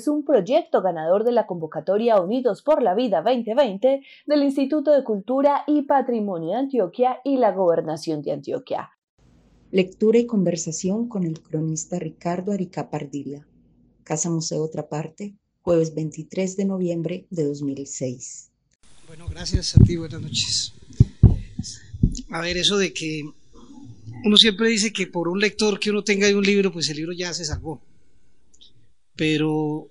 Es un proyecto ganador de la convocatoria Unidos por la Vida 2020 del Instituto de Cultura y Patrimonio de Antioquia y la Gobernación de Antioquia. Lectura y conversación con el cronista Ricardo Arica Pardilla. Casa Museo Otra Parte, jueves 23 de noviembre de 2006. Bueno, gracias a ti, buenas noches. A ver, eso de que uno siempre dice que por un lector que uno tenga de un libro, pues el libro ya se salvó. Pero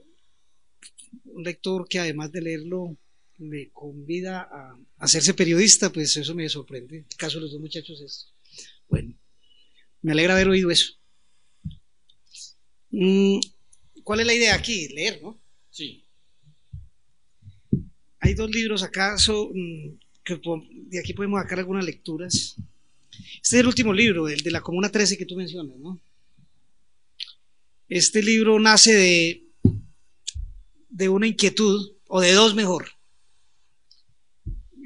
un lector que además de leerlo le convida a hacerse periodista, pues eso me sorprende. El caso de los dos muchachos es, bueno, me alegra haber oído eso. Mm, ¿Cuál es la idea aquí? Leer, ¿no? Sí. Hay dos libros acaso mm, que de aquí podemos sacar algunas lecturas. Este es el último libro, el de la Comuna 13 que tú mencionas, ¿no? Este libro nace de, de una inquietud, o de dos mejor,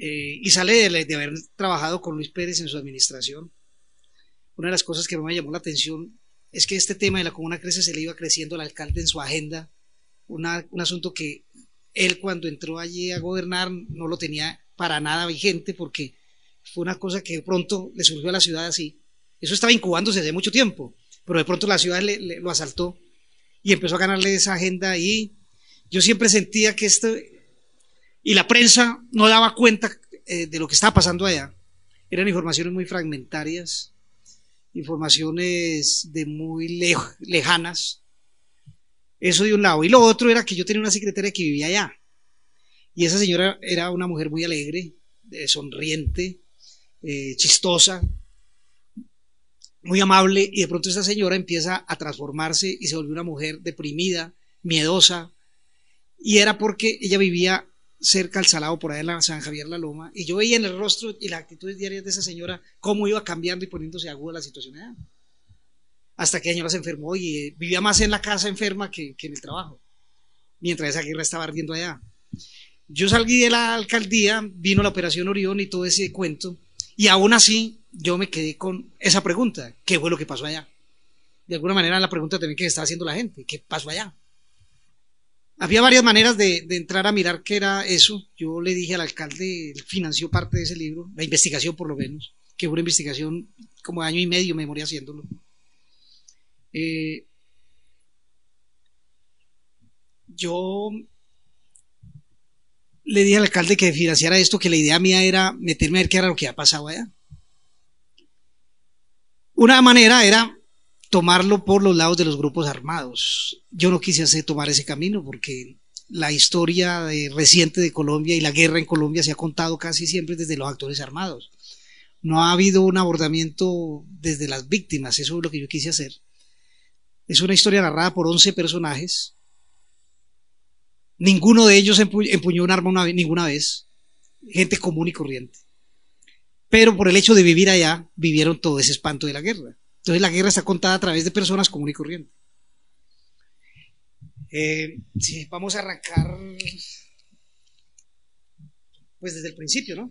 eh, y sale de, haber trabajado con Luis Pérez en su administración. Una de las cosas que me llamó la atención es que este tema de la comuna crece se le iba creciendo al alcalde en su agenda, un asunto que él cuando entró allí a gobernar no lo tenía para nada vigente porque fue una cosa que pronto le surgió a la ciudad así. Eso estaba incubándose desde mucho tiempo, pero de pronto la ciudad le, lo asaltó y empezó a ganarle esa agenda y yo siempre sentía que esto y la prensa no daba cuenta eh, de lo que estaba pasando allá. Eran informaciones muy fragmentarias, informaciones de muy lejanas. Eso de un lado. Y lo otro era que yo tenía una secretaria que vivía allá. Y esa señora era una mujer muy alegre, eh, sonriente, eh, chistosa, muy amable. Y de pronto esta señora empieza a transformarse y se volvió una mujer deprimida, miedosa. Y era porque ella vivía cerca al salado por ahí en la San Javier La Loma, y yo veía en el rostro y las actitudes diarias de esa señora cómo iba cambiando y poniéndose aguda la situación allá. Hasta que la señora se enfermó y eh, vivía más en la casa enferma que, en el trabajo, mientras esa guerra estaba ardiendo allá. Yo salí de la alcaldía, vino la operación Orión y todo ese cuento, y aún así yo me quedé con esa pregunta, ¿qué fue lo que pasó allá? De alguna manera la pregunta también que está haciendo la gente, ¿qué pasó allá? Había varias maneras de, entrar a mirar qué era eso. Yo le dije al alcalde, él financió parte de ese libro, la investigación por lo menos, que fue una investigación como año y medio me morí haciéndolo. Eh, yo le dije al alcalde que financiara esto, que la idea mía era meterme a ver qué era lo que había pasado allá. Una manera era tomarlo por los lados de los grupos armados. Yo no quise hacer tomar ese camino porque la historia reciente de Colombia y la guerra en Colombia se ha contado casi siempre desde los actores armados. No ha habido un abordamiento desde las víctimas, eso es lo que yo quise hacer. Es una historia narrada por 11 personajes. Ninguno de ellos empuñó un arma ninguna vez. Gente común y corriente. Pero por el hecho de vivir allá, vivieron todo ese espanto de la guerra. Entonces la guerra está contada a través de personas comunes y corrientes. Eh, sí, vamos a arrancar pues desde el principio, ¿no?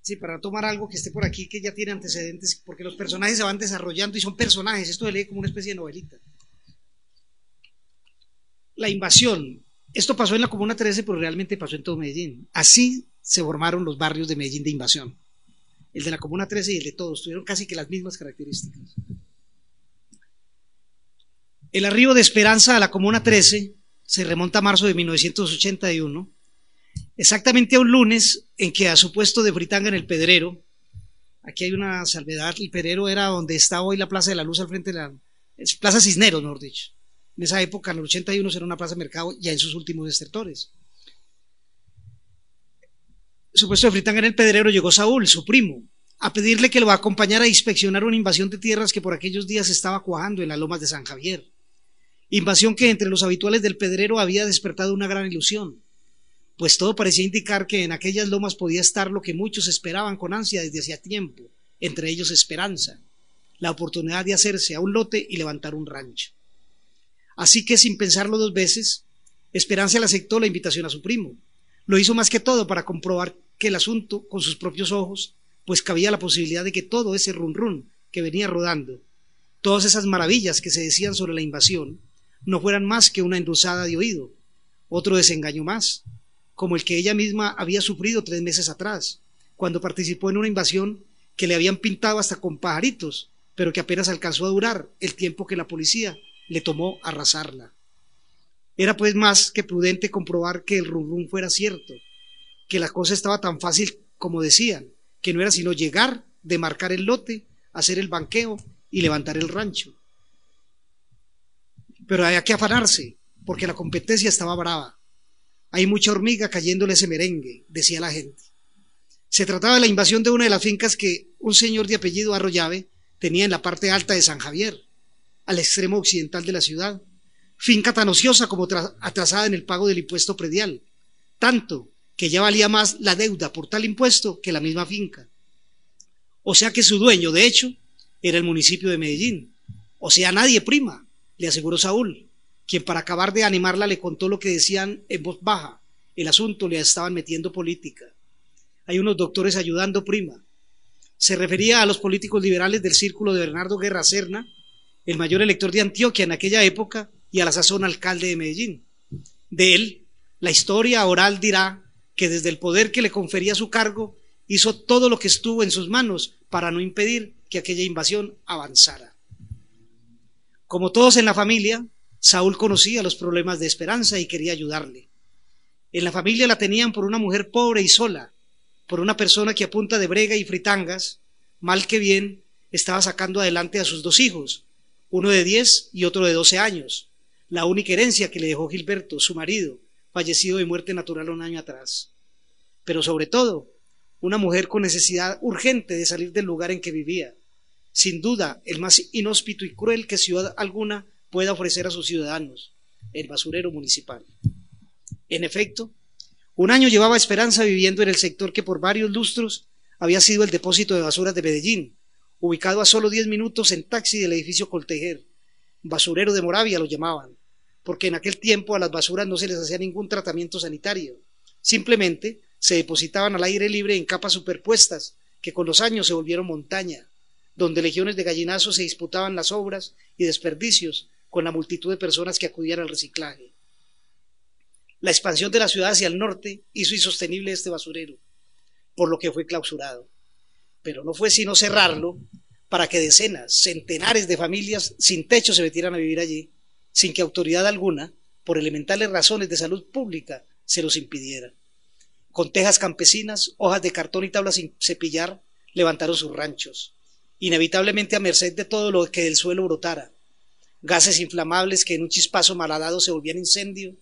Sí, para tomar algo que esté por aquí que ya tiene antecedentes, porque los personajes se van desarrollando y son personajes, esto se lee como una especie de novelita. La invasión, esto pasó en la Comuna 13, pero realmente pasó en todo Medellín. Así se formaron los barrios de Medellín de invasión el de la Comuna 13 y el de todos, tuvieron casi que las mismas características. El arribo de Esperanza a la Comuna 13 se remonta a marzo de 1981, exactamente a un lunes en que a su puesto de Fritanga en el Pedrero, aquí hay una salvedad, el Pedrero era donde está hoy la Plaza de la Luz al frente de la Plaza Cisneros, mejor. En esa época, en el 81, era una plaza de mercado ya en sus últimos estertores supuesto de Fritanga en el Pedrero llegó Saúl, su primo, a pedirle que lo acompañara a inspeccionar una invasión de tierras que por aquellos días estaba cuajando en las lomas de San Javier. Invasión que entre los habituales del pedrero había despertado una gran ilusión, pues todo parecía indicar que en aquellas lomas podía estar lo que muchos esperaban con ansia desde hacía tiempo, entre ellos esperanza, la oportunidad de hacerse a un lote y levantar un rancho. Así que sin pensarlo dos veces, Esperanza le aceptó la invitación a su primo. Lo hizo más que todo para comprobar que el asunto con sus propios ojos pues cabía la posibilidad de que todo ese run run que venía rodando, todas esas maravillas que se decían sobre la invasión, no fueran más que una endulzada de oído, otro desengaño más, como el que ella misma había sufrido tres meses atrás, cuando participó en una invasión que le habían pintado hasta con pajaritos, pero que apenas alcanzó a durar el tiempo que la policía le tomó arrasarla. Era pues más que prudente comprobar que el rum rum fuera cierto, que la cosa estaba tan fácil como decían, que no era sino llegar, demarcar el lote, hacer el banqueo y levantar el rancho. Pero había que afanarse, porque la competencia estaba brava. Hay mucha hormiga cayéndole ese merengue, decía la gente. Se trataba de la invasión de una de las fincas que un señor de apellido Arroyave tenía en la parte alta de San Javier, al extremo occidental de la ciudad, finca tan ociosa como atrasada en el pago del impuesto predial, tanto que ya valía más la deuda por tal impuesto que la misma finca. O sea que su dueño, de hecho, era el municipio de Medellín. O sea, nadie prima, le aseguró Saúl, quien para acabar de animarla le contó lo que decían en voz baja. El asunto le estaban metiendo política. Hay unos doctores ayudando prima. Se refería a los políticos liberales del círculo de Bernardo Guerra Serna, el mayor elector de Antioquia en aquella época y a la sazón alcalde de Medellín. De él, la historia oral dirá que desde el poder que le confería su cargo hizo todo lo que estuvo en sus manos para no impedir que aquella invasión avanzara. Como todos en la familia, Saúl conocía los problemas de Esperanza y quería ayudarle. En la familia la tenían por una mujer pobre y sola, por una persona que a punta de brega y fritangas, mal que bien, estaba sacando adelante a sus dos hijos, uno de diez y otro de doce años, la única herencia que le dejó Gilberto, su marido, fallecido de muerte natural un año atrás. Pero sobre todo, una mujer con necesidad urgente de salir del lugar en que vivía. Sin duda, el más inhóspito y cruel que ciudad alguna pueda ofrecer a sus ciudadanos, el basurero municipal. En efecto, un año llevaba Esperanza viviendo en el sector que por varios lustros había sido el depósito de basuras de Medellín, ubicado a solo diez minutos en taxi del edificio Coltejer. Basurero de Moravia lo llamaban porque en aquel tiempo a las basuras no se les hacía ningún tratamiento sanitario. Simplemente se depositaban al aire libre en capas superpuestas, que con los años se volvieron montaña, donde legiones de gallinazos se disputaban las obras y desperdicios con la multitud de personas que acudían al reciclaje. La expansión de la ciudad hacia el norte hizo insostenible este basurero, por lo que fue clausurado. Pero no fue sino cerrarlo para que decenas, centenares de familias sin techo se metieran a vivir allí sin que autoridad alguna, por elementales razones de salud pública, se los impidiera. Con tejas campesinas, hojas de cartón y tablas sin cepillar, levantaron sus ranchos, inevitablemente a merced de todo lo que del suelo brotara. Gases inflamables que en un chispazo malhadado se volvían incendio,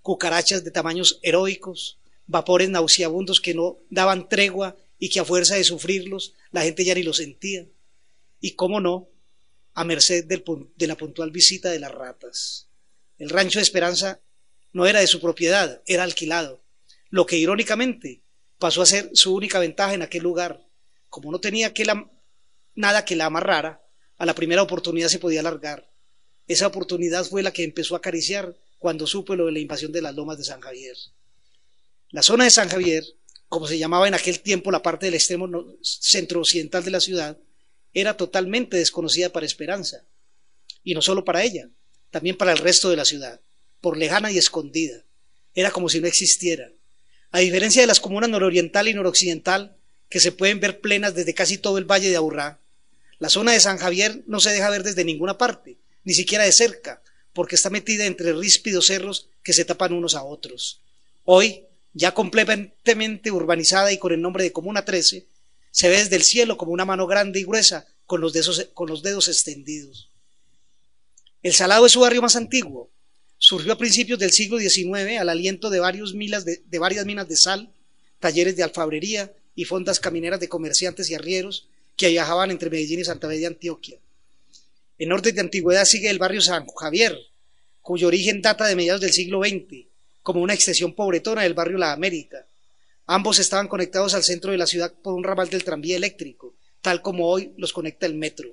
cucarachas de tamaños heroicos, vapores nauseabundos que no daban tregua y que a fuerza de sufrirlos la gente ya ni lo sentía. Y cómo no, a merced de la puntual visita de las ratas. El rancho de Esperanza no era de su propiedad, era alquilado, lo que irónicamente pasó a ser su única ventaja en aquel lugar. Como no tenía nada que la amarrara, a la primera oportunidad se podía largar. Esa oportunidad fue la que empezó a acariciar cuando supo lo de la invasión de las lomas de San Javier. La zona de San Javier, como se llamaba en aquel tiempo la parte del extremo centro-occidental de la ciudad, era totalmente desconocida para Esperanza. Y no solo para ella, también para el resto de la ciudad, por lejana y escondida. Era como si no existiera. A diferencia de las comunas nororiental y noroccidental, que se pueden ver plenas desde casi todo el valle de Aburrá, la zona de San Javier no se deja ver desde ninguna parte, ni siquiera de cerca, porque está metida entre ríspidos cerros que se tapan unos a otros. Hoy, ya completamente urbanizada y con el nombre de Comuna 13, se ve desde el cielo como una mano grande y gruesa con los dedos, con los dedos extendidos. El Salado es su barrio más antiguo. Surgió a principios del siglo XIX al aliento de, varios milas de, varias minas de sal, talleres de alfabrería y fondas camineras de comerciantes y arrieros que viajaban entre Medellín y Santa Fe de Antioquia. En orden de antigüedad sigue el barrio San Javier, cuyo origen data de mediados del siglo XX, como una extensión pobretona del barrio La América. Ambos estaban conectados al centro de la ciudad por un ramal del tranvía eléctrico, tal como hoy los conecta el metro.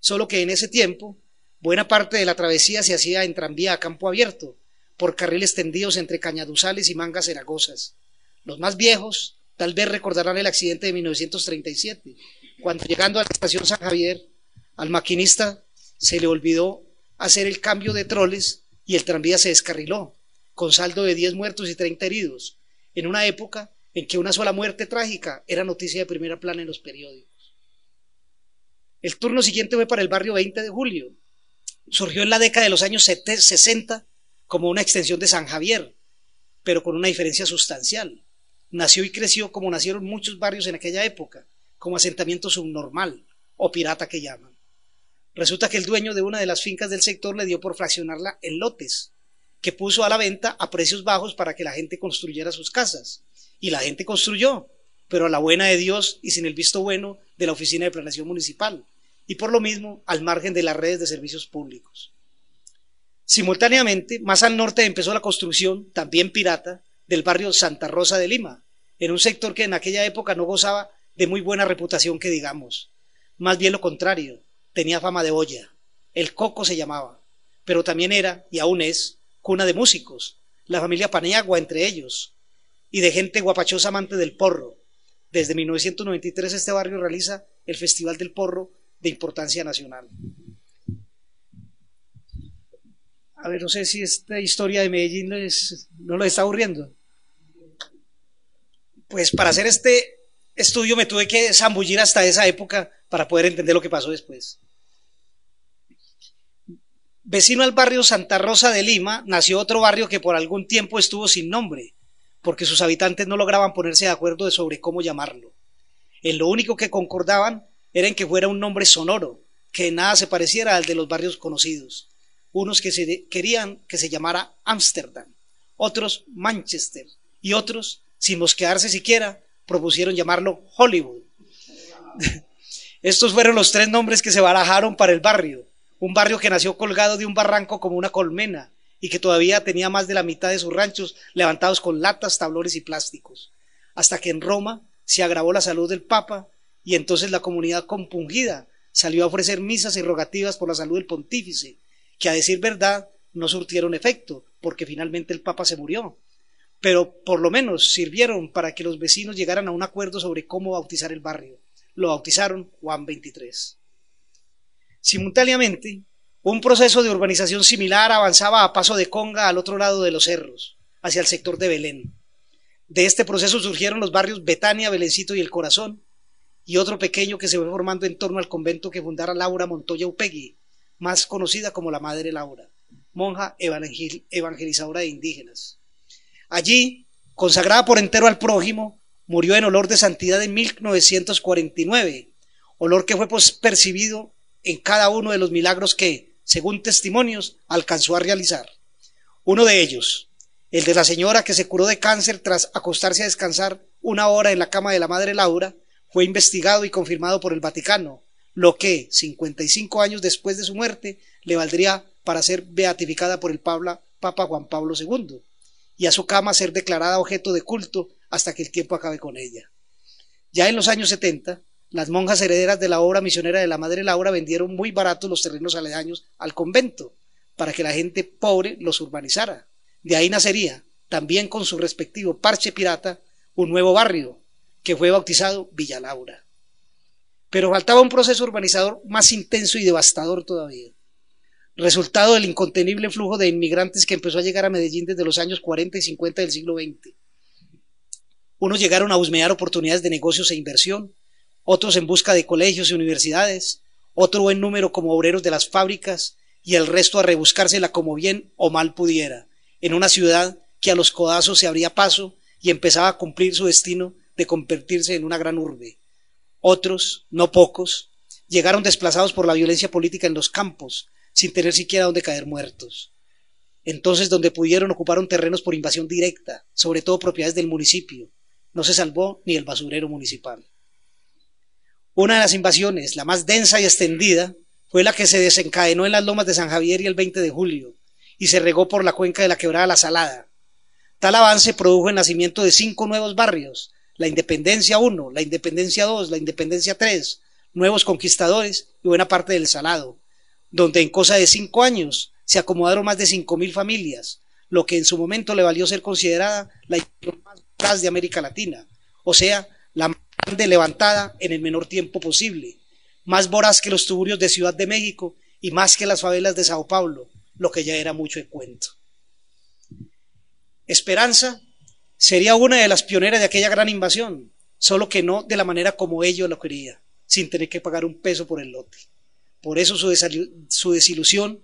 Solo que en ese tiempo, buena parte de la travesía se hacía en tranvía a campo abierto, por carriles tendidos entre cañaduzales y mangas ceragosas. Los más viejos tal vez recordarán el accidente de 1937, cuando llegando a la estación San Javier, al maquinista se le olvidó hacer el cambio de troles y el tranvía se descarriló, con saldo de 10 muertos y 30 heridos, en una época en que una sola muerte trágica era noticia de primera plana en los periódicos. El turno siguiente fue para el barrio 20 de julio. Surgió en la década de los años 60 como una extensión de San Javier, pero con una diferencia sustancial. Nació y creció como nacieron muchos barrios en aquella época, como asentamiento subnormal o pirata que llaman. Resulta que el dueño de una de las fincas del sector le dio por fraccionarla en lotes, que puso a la venta a precios bajos para que la gente construyera sus casas. Y la gente construyó, pero a la buena de Dios y sin el visto bueno de la Oficina de Planeación Municipal, y por lo mismo al margen de las redes de servicios públicos. Simultáneamente, más al norte empezó la construcción, también pirata, del barrio Santa Rosa de Lima, en un sector que en aquella época no gozaba de muy buena reputación que digamos. Más bien lo contrario, tenía fama de olla. El Coco se llamaba, pero también era, y aún es, cuna de músicos, la familia Paniagua entre ellos, y de gente guapachosa amante del porro. Desde 1993 este barrio realiza el Festival del Porro de importancia nacional. A ver, no sé si esta historia de Medellín no lo está aburriendo. Pues para hacer este estudio me tuve que zambullir hasta esa época para poder entender lo que pasó después. Vecino al barrio Santa Rosa de Lima, nació otro barrio que por algún tiempo estuvo sin nombre, porque sus habitantes no lograban ponerse de acuerdo sobre cómo llamarlo. En lo único que concordaban era en que fuera un nombre sonoro, que nada se pareciera al de los barrios conocidos unos que querían que se llamara Ámsterdam, otros Manchester y otros, sin mosquearse siquiera, propusieron llamarlo Hollywood. Estos fueron los tres nombres que se barajaron para el barrio, un barrio que nació colgado de un barranco como una colmena y que todavía tenía más de la mitad de sus ranchos levantados con latas, tablones y plásticos, hasta que en Roma se agravó la salud del Papa y entonces la comunidad compungida salió a ofrecer misas y rogativas por la salud del pontífice, que a decir verdad no surtieron efecto, porque finalmente el Papa se murió. Pero por lo menos sirvieron para que los vecinos llegaran a un acuerdo sobre cómo bautizar el barrio. Lo bautizaron Juan 23. Simultáneamente, un proceso de urbanización similar avanzaba a paso de conga al otro lado de los cerros, hacia el sector de Belén. De este proceso surgieron los barrios Betania, Belencito y El Corazón, y otro pequeño que se fue formando en torno al convento que fundara Laura Montoya Upegui, más conocida como la Madre Laura, monja evangelizadora de indígenas. Allí, consagrada por entero al prójimo, murió en olor de santidad en 1949, olor que fue percibido en cada uno de los milagros que, según testimonios, alcanzó a realizar. Uno de ellos, el de la señora que se curó de cáncer tras acostarse a descansar una hora en la cama de la Madre Laura, fue investigado y confirmado por el Vaticano, lo que, 55 años después de su muerte, le valdría para ser beatificada por el Papa Juan Pablo II, y a su cama ser declarada objeto de culto hasta que el tiempo acabe con ella. Ya en los años 70, las monjas herederas de la obra misionera de la Madre Laura vendieron muy baratos los terrenos aledaños al convento, para que la gente pobre los urbanizara. De ahí nacería, también con su respectivo parche pirata, un nuevo barrio, que fue bautizado Villa Laura. Pero faltaba un proceso urbanizador más intenso y devastador todavía. Resultado del incontenible flujo de inmigrantes que empezó a llegar a Medellín desde los años 40 y 50 del siglo XX. Unos llegaron a husmear oportunidades de negocios e inversión, otros en busca de colegios y universidades, otro en número como obreros de las fábricas y el resto a rebuscársela como bien o mal pudiera, en una ciudad que a los codazos se abría paso y empezaba a cumplir su destino de convertirse en una gran urbe. Otros, no pocos, llegaron desplazados por la violencia política en los campos, sin tener siquiera donde caer muertos. Entonces, donde pudieron, ocuparon terrenos por invasión directa, sobre todo propiedades del municipio, no se salvó ni el basurero municipal. Una de las invasiones, la más densa y extendida, fue la que se desencadenó en las lomas de San Javier y el 20 de julio, y se regó por la cuenca de la quebrada La Salada. Tal avance produjo el nacimiento de cinco nuevos barrios, la Independencia 1, la Independencia 2, la Independencia 3, nuevos conquistadores y buena parte del Salado, donde en cosa de cinco años se acomodaron más de cinco mil familias, lo que en su momento le valió ser considerada la más de América Latina, o sea, grande levantada en el menor tiempo posible, más voraz que los tuburios de Ciudad de México y más que las favelas de Sao Paulo, lo que ya era mucho de cuento. Esperanza sería una de las pioneras de aquella gran invasión, solo que no de la manera como ellos lo querían, sin tener que pagar un peso por el lote. Por eso su, su desilusión,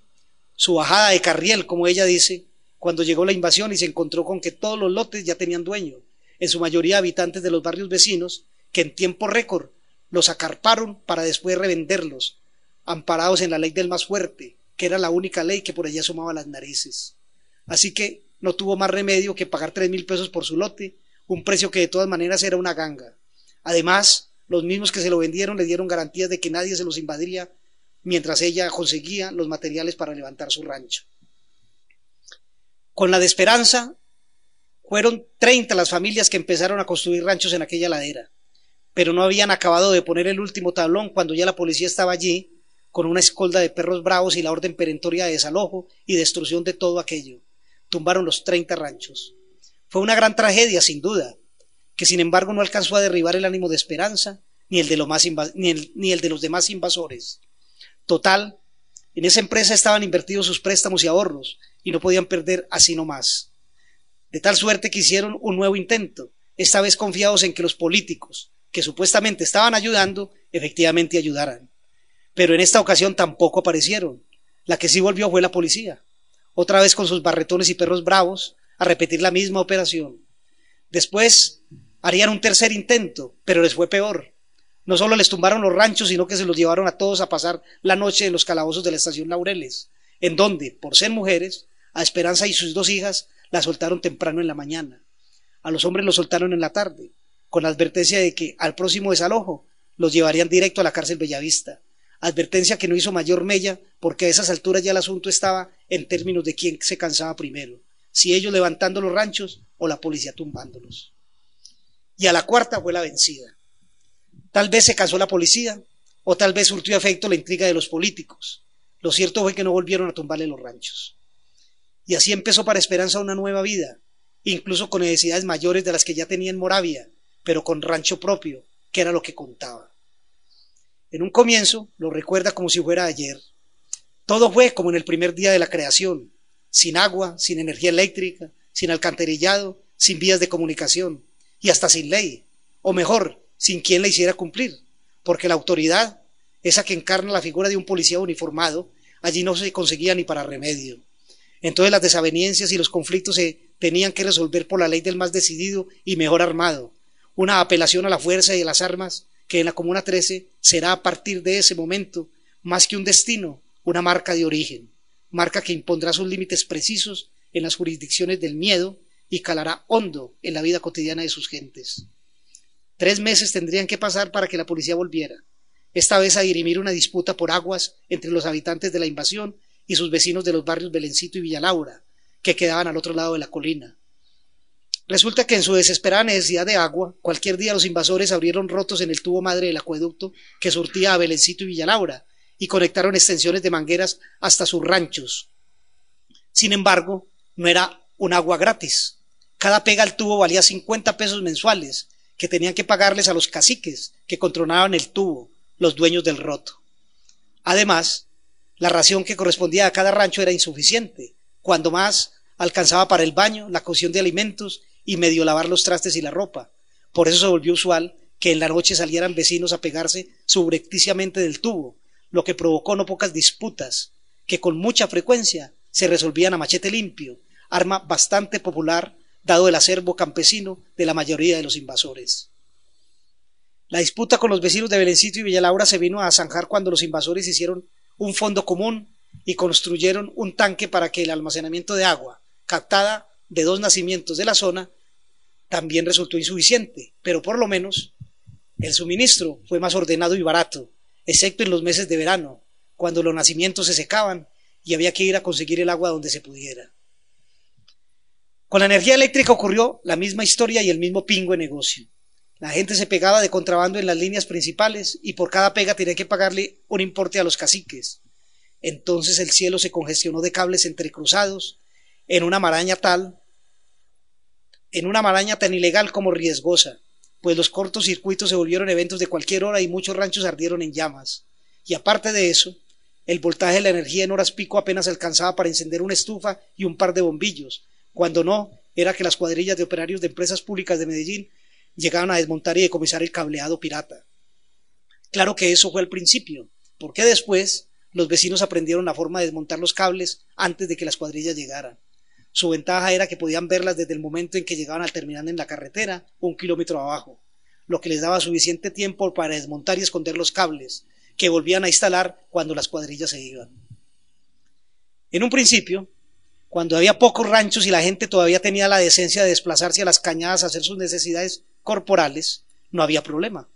su bajada de carriel, como ella dice, cuando llegó la invasión y se encontró con que todos los lotes ya tenían dueño, en su mayoría habitantes de los barrios vecinos, que en tiempo récord los acarparon para después revenderlos, amparados en la ley del más fuerte, que era la única ley que por allá sumaba las narices. Así que no tuvo más remedio que pagar tres mil pesos por su lote, un precio que de todas maneras era una ganga. Además, los mismos que se lo vendieron le dieron garantías de que nadie se los invadiría mientras ella conseguía los materiales para levantar su rancho. Con la de Esperanza, fueron 30 las familias que empezaron a construir ranchos en aquella ladera, pero no habían acabado de poner el último tablón cuando ya la policía estaba allí con una escolda de perros bravos y la orden perentoria de desalojo y destrucción de todo aquello. Tumbaron los 30 ranchos. Fue una gran tragedia, sin duda, que sin embargo no alcanzó a derribar el ánimo de Esperanza ni el de, ni el de los demás invasores. Total, en esa empresa estaban invertidos sus préstamos y ahorros y no podían perder así nomás. De tal suerte que hicieron un nuevo intento, esta vez confiados en que los políticos, que supuestamente estaban ayudando, efectivamente ayudaran. Pero en esta ocasión tampoco aparecieron. La que sí volvió fue la policía, otra vez con sus barretones y perros bravos, a repetir la misma operación. Después harían un tercer intento, pero les fue peor. No solo les tumbaron los ranchos, sino que se los llevaron a todos a pasar la noche en los calabozos de la estación Laureles, en donde, por ser mujeres, a Esperanza y sus dos hijas la soltaron temprano en la mañana. A los hombres los soltaron en la tarde, con la advertencia de que al próximo desalojo los llevarían directo a la cárcel Bellavista. Advertencia que no hizo mayor mella porque a esas alturas ya el asunto estaba en términos de quién se cansaba primero, si ellos levantando los ranchos o la policía tumbándolos. Y a la cuarta fue la vencida. Tal vez se casó la policía, o tal vez surtió efecto la intriga de los políticos. Lo cierto fue que no volvieron a tumbarle los ranchos. Y así empezó para Esperanza una nueva vida, incluso con necesidades mayores de las que ya tenía en Moravia, pero con rancho propio, que era lo que contaba. En un comienzo lo recuerda como si fuera ayer. Todo fue como en el primer día de la creación, sin agua, sin energía eléctrica, sin alcantarillado, sin vías de comunicación y hasta sin ley, o mejor, sin quien la hiciera cumplir, porque la autoridad, esa que encarna la figura de un policía uniformado, allí no se conseguía ni para remedio. Entonces las desavenencias y los conflictos se tenían que resolver por la ley del más decidido y mejor armado, una apelación a la fuerza y a las armas que en la Comuna 13 será a partir de ese momento, más que un destino, una marca de origen, marca que impondrá sus límites precisos en las jurisdicciones del miedo y calará hondo en la vida cotidiana de sus gentes. Tres meses tendrían que pasar para que la policía volviera, esta vez a dirimir una disputa por aguas entre los habitantes de la invasión y sus vecinos de los barrios Belencito y Villalaura, que quedaban al otro lado de la colina. Resulta que en su desesperada necesidad de agua, cualquier día los invasores abrieron rotos en el tubo madre del acueducto que surtía a Belencito y Villalaura y conectaron extensiones de mangueras hasta sus ranchos. Sin embargo, no era un agua gratis. Cada pega al tubo valía 50 pesos mensuales que tenían que pagarles a los caciques que controlaban el tubo, los dueños del roto. Además, la ración que correspondía a cada rancho era insuficiente, cuando más alcanzaba para el baño, la cocción de alimentos y medio lavar los trastes y la ropa. Por eso se volvió usual que en la noche salieran vecinos a pegarse subrepticiamente del tubo, lo que provocó no pocas disputas, que con mucha frecuencia se resolvían a machete limpio, arma bastante popular dado el acervo campesino de la mayoría de los invasores. La disputa con los vecinos de Belencito y Villalaura se vino a zanjar cuando los invasores hicieron un fondo común y construyeron un tanque para que el almacenamiento de agua, captada de dos nacimientos de la zona, también resultó insuficiente, pero por lo menos el suministro fue más ordenado y barato, excepto en los meses de verano, cuando los nacimientos se secaban y había que ir a conseguir el agua donde se pudiera. Con la energía eléctrica ocurrió la misma historia y el mismo pingo negocio. La gente se pegaba de contrabando en las líneas principales y por cada pega tenía que pagarle un importe a los caciques. Entonces el cielo se congestionó de cables entrecruzados en una maraña tal, en una maraña tan ilegal como riesgosa, pues los cortos circuitos se volvieron eventos de cualquier hora y muchos ranchos ardieron en llamas. Y aparte de eso, el voltaje de la energía en horas pico apenas alcanzaba para encender una estufa y un par de bombillos, cuando no, era que las cuadrillas de operarios de empresas públicas de Medellín llegaban a desmontar y decomisar el cableado pirata. Claro que eso fue el principio, porque después los vecinos aprendieron la forma de desmontar los cables antes de que las cuadrillas llegaran. Su ventaja era que podían verlas desde el momento en que llegaban al terminal en la carretera, un kilómetro abajo, lo que les daba suficiente tiempo para desmontar y esconder los cables, que volvían a instalar cuando las cuadrillas se iban. En un principio, cuando había pocos ranchos y la gente todavía tenía la decencia de desplazarse a las cañadas a hacer sus necesidades corporales, no había problema.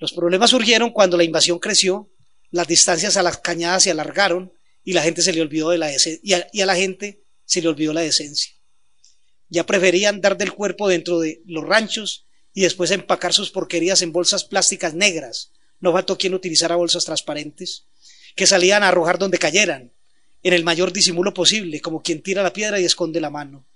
Los problemas surgieron cuando la invasión creció las distancias a las cañadas se alargaron y la gente se le olvidó de la y y a la gente se le olvidó la decencia. Ya preferían dar del cuerpo dentro de los ranchos y después empacar sus porquerías en bolsas plásticas negras. No faltó quien utilizara bolsas transparentes, que salían a arrojar donde cayeran, en el mayor disimulo posible, como quien tira la piedra y esconde la mano.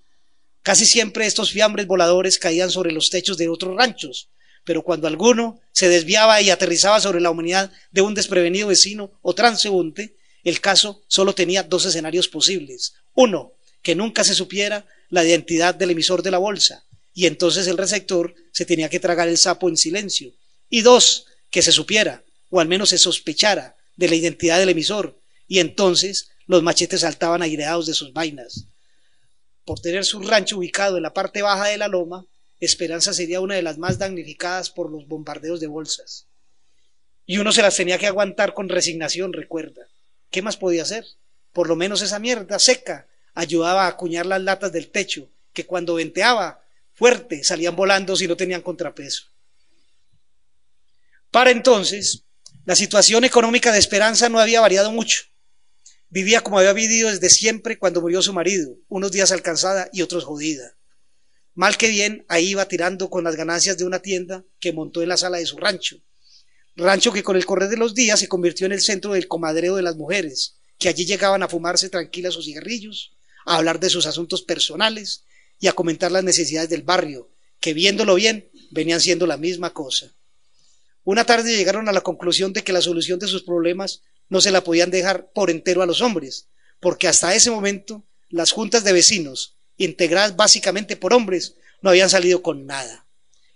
Casi siempre estos fiambres voladores caían sobre los techos de otros ranchos, pero cuando alguno se desviaba y aterrizaba sobre la humanidad de un desprevenido vecino o transeúnte, el caso solo tenía dos escenarios posibles. Uno, que nunca se supiera la identidad del emisor de la bolsa, y entonces el receptor se tenía que tragar el sapo en silencio. Y dos, que se supiera, o al menos se sospechara, de la identidad del emisor, y entonces los machetes saltaban aireados de sus vainas. Por tener su rancho ubicado en la parte baja de la loma, Esperanza sería una de las más damnificadas por los bombardeos de bolsas. Y uno se las tenía que aguantar con resignación, recuerda. ¿Qué más podía hacer? Por lo menos esa mierda seca ayudaba a acuñar las latas del techo, que cuando venteaba fuerte salían volando si no tenían contrapeso. Para entonces, la situación económica de Esperanza no había variado mucho. Vivía como había vivido desde siempre cuando murió su marido, unos días alcanzada y otros jodida. Mal que bien, ahí iba tirando con las ganancias de una tienda que montó en la sala de su rancho. Rancho que con el correr de los días se convirtió en el centro del comadreo de las mujeres, que allí llegaban a fumarse tranquilas sus cigarrillos, a hablar de sus asuntos personales y a comentar las necesidades del barrio, que viéndolo bien venían siendo la misma cosa. Una tarde llegaron a la conclusión de que la solución de sus problemas no se la podían dejar por entero a los hombres, porque hasta ese momento las juntas de vecinos integradas básicamente por hombres, no habían salido con nada.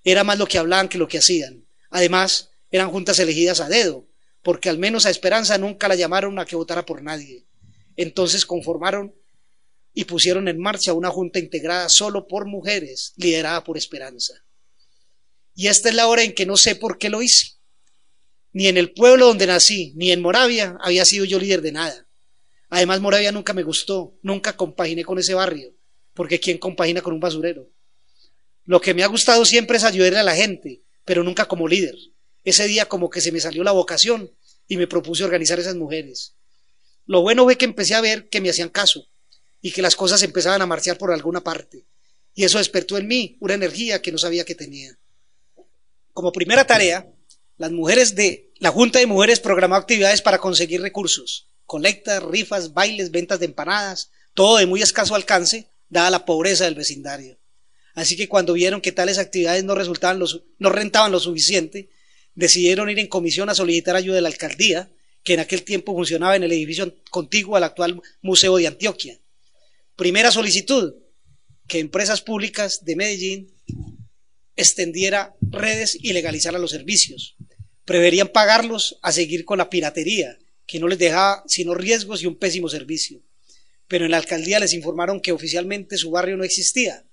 Era más lo que hablaban que lo que hacían. Además, eran juntas elegidas a dedo, porque al menos a Esperanza nunca la llamaron a que votara por nadie. Entonces conformaron y pusieron en marcha una junta integrada solo por mujeres, liderada por Esperanza. Y esta es la hora en que no sé por qué lo hice. Ni en el pueblo donde nací, ni en Moravia había sido yo líder de nada. Además, Moravia nunca me gustó, nunca compaginé con ese barrio porque ¿quién compagina con un basurero? Lo que me ha gustado siempre es ayudarle a la gente, pero nunca como líder. Ese día como que se me salió la vocación y me propuse organizar esas mujeres. Lo bueno fue que empecé a ver que me hacían caso y que las cosas empezaban a marchar por alguna parte. Y eso despertó en mí una energía que no sabía que tenía. Como primera tarea, las mujeres de la Junta de Mujeres programó actividades para conseguir recursos, colectas, rifas, bailes, ventas de empanadas, todo de muy escaso alcance, dada la pobreza del vecindario. Así que cuando vieron que tales actividades no, resultaban no rentaban lo suficiente, decidieron ir en comisión a solicitar ayuda de la alcaldía, que en aquel tiempo funcionaba en el edificio contiguo al actual Museo de Antioquia. Primera solicitud, que empresas públicas de Medellín extendiera redes y legalizara los servicios. Preverían pagarlos a seguir con la piratería, que no les dejaba sino riesgos y un pésimo servicio pero en la alcaldía les informaron que oficialmente su barrio no existía,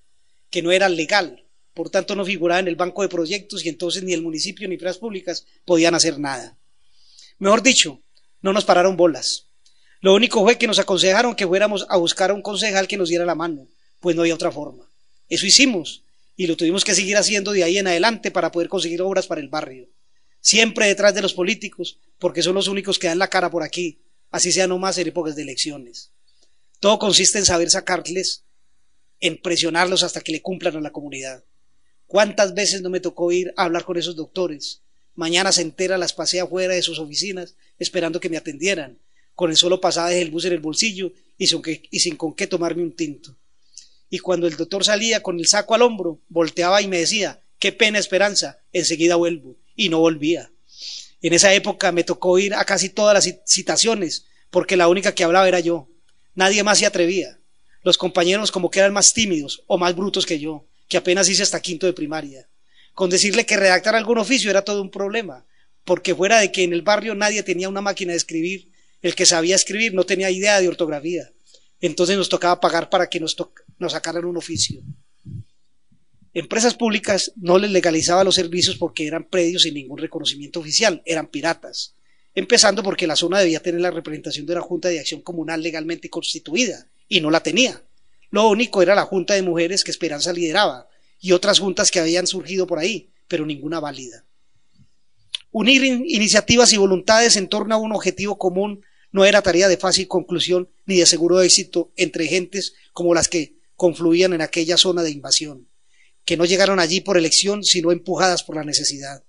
que no era legal, por tanto no figuraba en el banco de proyectos y entonces ni el municipio ni fras públicas podían hacer nada. Mejor dicho, no nos pararon bolas. Lo único fue que nos aconsejaron que fuéramos a buscar a un concejal que nos diera la mano, pues no había otra forma. Eso hicimos, y lo tuvimos que seguir haciendo de ahí en adelante para poder conseguir obras para el barrio. Siempre detrás de los políticos, porque son los únicos que dan la cara por aquí, así sea nomás en épocas de elecciones. Todo consiste en saber sacarles, en presionarlos hasta que le cumplan a la comunidad. ¿Cuántas veces no me tocó ir a hablar con esos doctores? Mañana se entera las pasé afuera de sus oficinas esperando que me atendieran, con el solo pasaje del bus en el bolsillo y sin, y sin con qué tomarme un tinto. Y cuando el doctor salía con el saco al hombro, volteaba y me decía, qué pena esperanza, enseguida vuelvo. Y no volvía. En esa época me tocó ir a casi todas las citaciones, porque la única que hablaba era yo. Nadie más se atrevía. Los compañeros como que eran más tímidos o más brutos que yo que apenas hice hasta quinto de primaria. Con decirle que redactar algún oficio era todo un problema, porque fuera de que en el barrio nadie tenía una máquina de escribir, el que sabía escribir no tenía idea de ortografía. Entonces nos tocaba pagar para que nos, nos sacaran un oficio. Empresas públicas no les legalizaban los servicios porque eran predios sin ningún reconocimiento oficial, eran piratas. Empezando porque la zona debía tener la representación de una Junta de Acción Comunal legalmente constituida, y no la tenía. Lo único era la junta de mujeres que Esperanza lideraba y otras juntas que habían surgido por ahí, pero ninguna válida. Unir iniciativas y voluntades en torno a un objetivo común no era tarea de fácil conclusión ni de seguro éxito entre gentes como las que confluían en aquella zona de invasión, que no llegaron allí por elección, sino empujadas por la necesidad.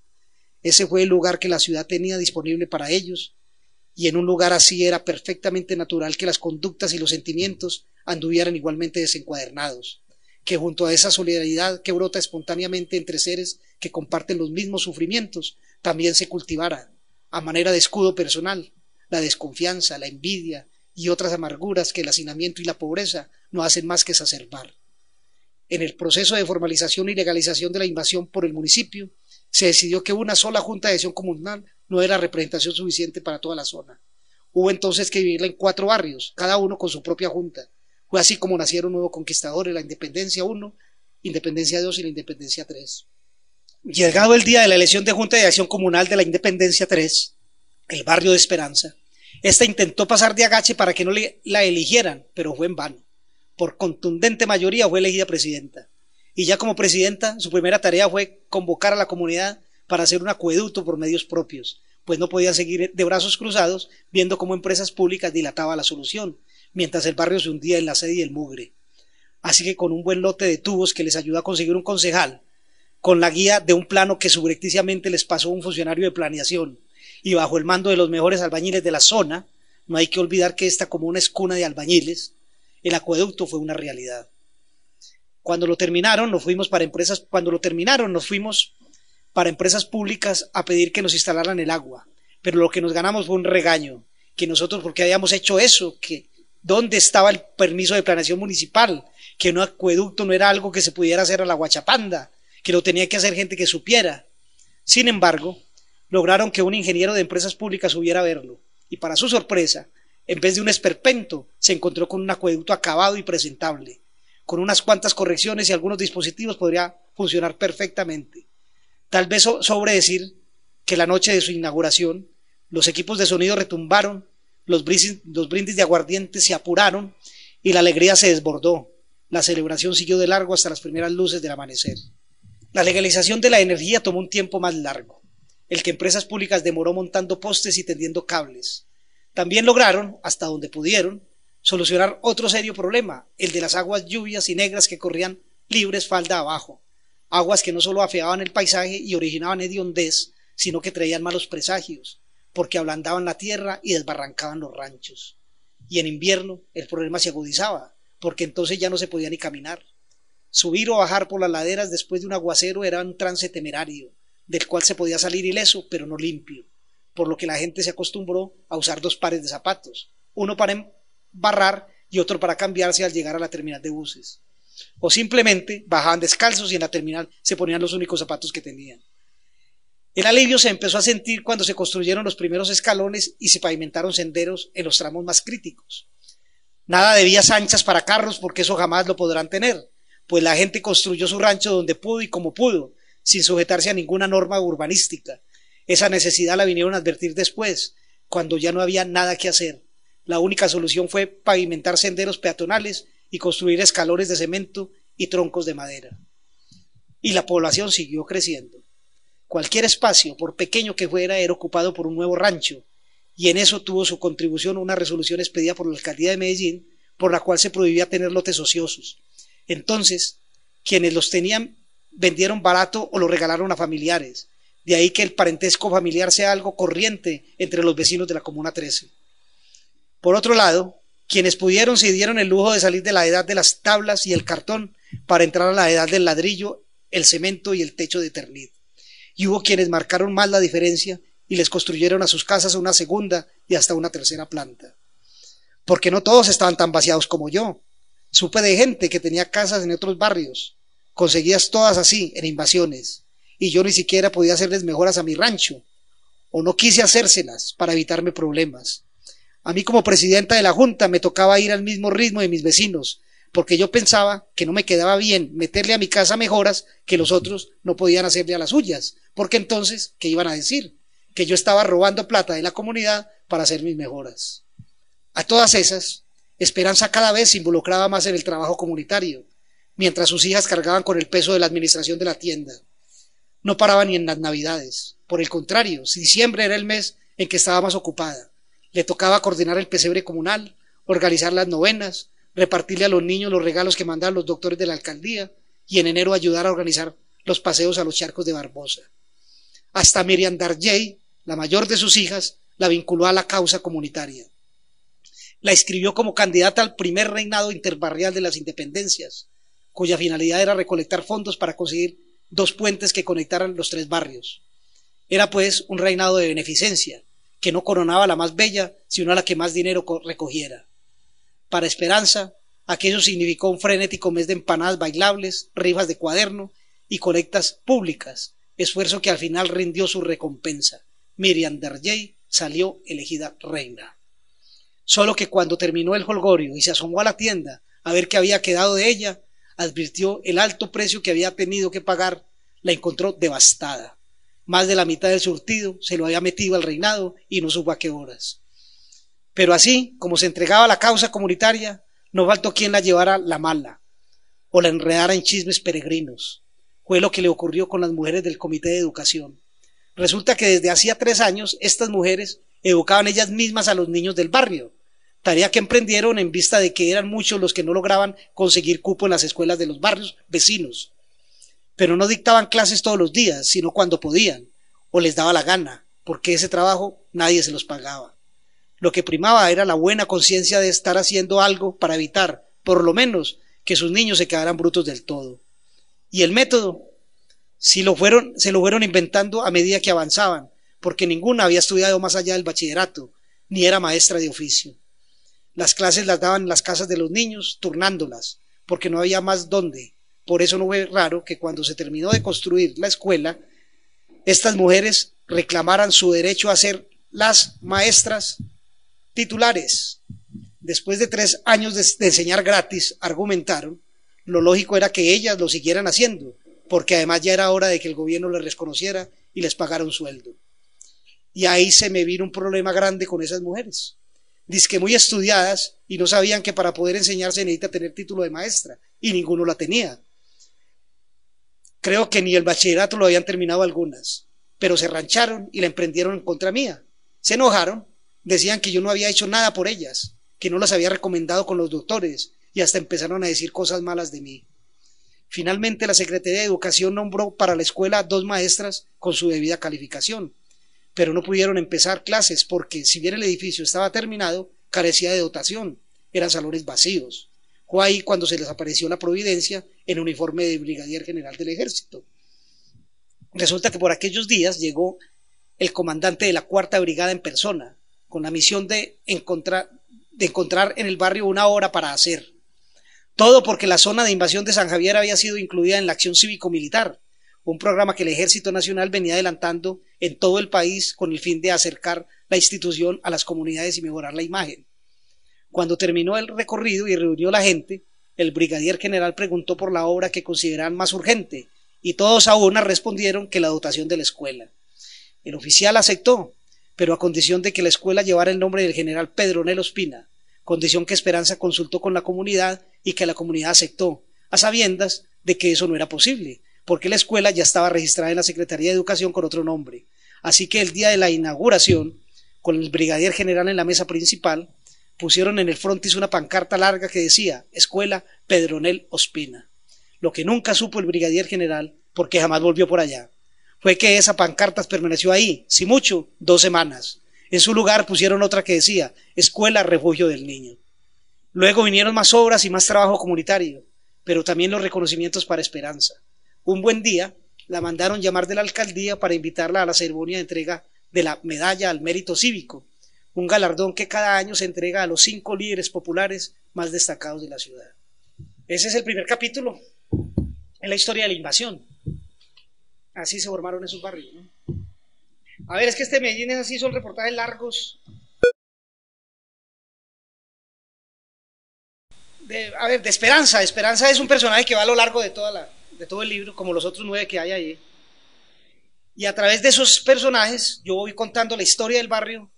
Ese fue el lugar que la ciudad tenía disponible para ellos, y en un lugar así era perfectamente natural que las conductas y los sentimientos anduvieran igualmente desencuadernados, que junto a esa solidaridad que brota espontáneamente entre seres que comparten los mismos sufrimientos, también se cultivara, a manera de escudo personal, la desconfianza, la envidia y otras amarguras que el hacinamiento y la pobreza no hacen más que exacerbar. En el proceso de formalización y legalización de la invasión por el municipio, se decidió que una sola Junta de Acción Comunal no era representación suficiente para toda la zona. Hubo entonces que vivirla en cuatro barrios, cada uno con su propia junta, fue así como nacieron nuevos conquistadores, la Independencia 1, Independencia 2 y la Independencia 3. Llegado el día de la elección de Junta de Acción Comunal de la Independencia 3, el barrio de Esperanza, esta intentó pasar de agache para que no la eligieran, pero fue en vano. Por contundente mayoría fue elegida presidenta. Y ya como presidenta, su primera tarea fue convocar a la comunidad para hacer un acueducto por medios propios, pues no podían seguir de brazos cruzados viendo cómo empresas públicas dilataba la solución, mientras el barrio se hundía en la sed y el mugre. Así que con un buen lote de tubos que les ayudó a conseguir un concejal, con la guía de un plano que subrepticiamente les pasó un funcionario de planeación, y bajo el mando de los mejores albañiles de la zona, no hay que olvidar que esta comuna es cuna de albañiles, el acueducto fue una realidad. Cuando lo terminaron, nos fuimos para empresas, cuando lo terminaron, nos fuimos para empresas públicas a pedir que nos instalaran el agua. Pero lo que nos ganamos fue un regaño, que nosotros, porque habíamos hecho eso, que ¿Dónde estaba el permiso de planeación municipal? Que un acueducto no era algo que se pudiera hacer a la guachapanda, que lo tenía que hacer gente que supiera. Sin embargo, lograron que un ingeniero de empresas públicas subiera a verlo, y para su sorpresa, en vez de un esperpento, se encontró con un acueducto acabado y presentable. Con unas cuantas correcciones y algunos dispositivos podría funcionar perfectamente. Tal vez sobre decir que la noche de su inauguración, los equipos de sonido retumbaron los brindis, de aguardiente se apuraron y la alegría se desbordó. La celebración siguió de largo hasta las primeras luces del amanecer. La legalización de la energía tomó un tiempo más largo, el que empresas públicas demoró montando postes y tendiendo cables. También lograron, hasta donde pudieron, solucionar otro serio problema, el de las aguas lluvias y negras que corrían libres falda abajo, aguas que no solo afeaban el paisaje y originaban hediondez, sino que traían malos presagios, porque ablandaban la tierra y desbarrancaban los ranchos. Y en invierno el problema se agudizaba, porque entonces ya no se podía ni caminar. Subir o bajar por las laderas después de un aguacero era un trance temerario, del cual se podía salir ileso, pero no limpio, por lo que la gente se acostumbró a usar dos pares de zapatos, uno para barrar y otro para cambiarse al llegar a la terminal de buses. O simplemente bajaban descalzos y en la terminal se ponían los únicos zapatos que tenían. El alivio se empezó a sentir cuando se construyeron los primeros escalones y se pavimentaron senderos en los tramos más críticos. Nada de vías anchas para carros porque eso jamás lo podrán tener, pues la gente construyó su rancho donde pudo y como pudo, sin sujetarse a ninguna norma urbanística. Esa necesidad la vinieron a advertir después, cuando ya no había nada que hacer. La única solución fue pavimentar senderos peatonales y construir escalones de cemento y troncos de madera. y la población siguió creciendo. Cualquier espacio, por pequeño que fuera, era ocupado por un nuevo rancho, y en eso tuvo su contribución una resolución expedida por la alcaldía de Medellín, por la cual se prohibía tener lotes ociosos. Entonces, quienes los tenían vendieron barato o lo regalaron a familiares. De ahí que el parentesco familiar sea algo corriente entre los vecinos de la Comuna 13. Por otro lado, quienes pudieron se dieron el lujo de salir de la edad de las tablas y el cartón para entrar a la edad del ladrillo, el cemento y el techo de ternid. Y hubo quienes marcaron más la diferencia y les construyeron a sus casas una segunda y hasta una tercera planta. Porque no todos estaban tan vaciados como yo. Supe de gente que tenía casas en otros barrios. Conseguías todas así, en invasiones. Y yo ni siquiera podía hacerles mejoras a mi rancho. O no quise hacérselas para evitarme problemas. A mí como presidenta de la Junta me tocaba ir al mismo ritmo de mis vecinos, porque yo pensaba que no me quedaba bien meterle a mi casa mejoras que los otros no podían hacerle a las suyas, porque entonces, ¿qué iban a decir? Que yo estaba robando plata de la comunidad para hacer mis mejoras. A todas esas, Esperanza cada vez se involucraba más en el trabajo comunitario, mientras sus hijas cargaban con el peso de la administración de la tienda. No paraba ni en las navidades. Por el contrario, diciembre era el mes en que estaba más ocupada. Le tocaba coordinar el pesebre comunal, organizar las novenas, repartirle a los niños los regalos que mandaban los doctores de la alcaldía y en enero ayudar a organizar los paseos a los charcos de Barbosa. Hasta Miriam Darjey, la mayor de sus hijas, la vinculó a la causa comunitaria. La escribió como candidata al primer reinado interbarrial de las independencias, cuya finalidad era recolectar fondos para conseguir dos puentes que conectaran los tres barrios. Era pues un reinado de beneficencia, que no coronaba a la más bella, sino a la que más dinero recogiera. Para Esperanza, aquello significó un frenético mes de empanadas bailables, rifas de cuaderno y colectas públicas, esfuerzo que al final rindió su recompensa. Miriam Derjey salió elegida reina. Solo que cuando terminó el holgorio y se asomó a la tienda a ver qué había quedado de ella, advirtió el alto precio que había tenido que pagar, la encontró devastada. Más de la mitad del surtido se lo había metido al reinado y no supo a qué horas. Pero así, como se entregaba la causa comunitaria, no faltó quien la llevara la mala o la enredara en chismes peregrinos. Fue lo que le ocurrió con las mujeres del Comité de Educación. Resulta que desde hacía tres años estas mujeres educaban ellas mismas a los niños del barrio, tarea que emprendieron en vista de que eran muchos los que no lograban conseguir cupo en las escuelas de los barrios vecinos. Pero no dictaban clases todos los días, sino cuando podían, o les daba la gana, porque ese trabajo nadie se los pagaba. Lo que primaba era la buena conciencia de estar haciendo algo para evitar, por lo menos, que sus niños se quedaran brutos del todo. Y el método, si lo fueron, se lo fueron inventando a medida que avanzaban, porque ninguna había estudiado más allá del bachillerato, ni era maestra de oficio. Las clases las daban en las casas de los niños, turnándolas, porque no había más dónde. Por eso no fue raro que cuando se terminó de construir la escuela, estas mujeres reclamaran su derecho a ser las maestras titulares. Después de tres años de, de, enseñar gratis, argumentaron, lo lógico era que ellas lo siguieran haciendo, porque además ya era hora de que el gobierno les reconociera y les pagara un sueldo. Y ahí se me vino un problema grande con esas mujeres que muy estudiadas y no sabían que para poder enseñar se necesita tener título de maestra y ninguno la tenía. Creo que ni el bachillerato lo habían terminado algunas, pero se rancharon y la emprendieron en contra mía. Se enojaron, decían que yo no había hecho nada por ellas, que no las había recomendado con los doctores y hasta empezaron a decir cosas malas de mí. Finalmente la Secretaría de Educación nombró para la escuela dos maestras con su debida calificación, pero no pudieron empezar clases porque si bien el edificio estaba terminado, carecía de dotación, eran salones vacíos. Fue ahí cuando se les apareció la providencia en uniforme de brigadier general del ejército. Resulta que por aquellos días llegó el comandante de la cuarta brigada en persona, con la misión de encontrar, de encontrar en el barrio una hora para hacer. Todo porque la zona de invasión de San Javier había sido incluida en la acción cívico-militar, un programa que el Ejército Nacional venía adelantando en todo el país con el fin de acercar la institución a las comunidades y mejorar la imagen. Cuando terminó el recorrido y reunió la gente, el brigadier general preguntó por la obra que consideraban más urgente y todos a una respondieron que la dotación de la escuela. El oficial aceptó, pero a condición de que la escuela llevara el nombre del general Pedro Nelo Espina, condición que Esperanza consultó con la comunidad y que la comunidad aceptó, a sabiendas de que eso no era posible, porque la escuela ya estaba registrada en la Secretaría de Educación con otro nombre. Así que el día de la inauguración, con el brigadier general en la mesa principal, pusieron en el frontis una pancarta larga que decía Escuela Pedronel Ospina. Lo que nunca supo el brigadier general, porque jamás volvió por allá, fue que esa pancarta permaneció ahí, si mucho, dos semanas. En su lugar pusieron otra que decía Escuela Refugio del Niño. Luego vinieron más obras y más trabajo comunitario, pero también los reconocimientos para Esperanza. Un buen día la mandaron llamar de la alcaldía para invitarla a la ceremonia de entrega de la medalla al mérito cívico, un galardón que cada año se entrega a los cinco líderes populares más destacados de la ciudad. Ese es el primer capítulo en la historia de la invasión. Así se formaron esos barrios. A ver, es que este Medellín es así, son reportajes largos. a ver, de Esperanza. Esperanza es un personaje que va a lo largo de, toda la, de todo el libro, como los otros nueve que hay ahí. Y a través de esos personajes yo voy contando la historia del barrio,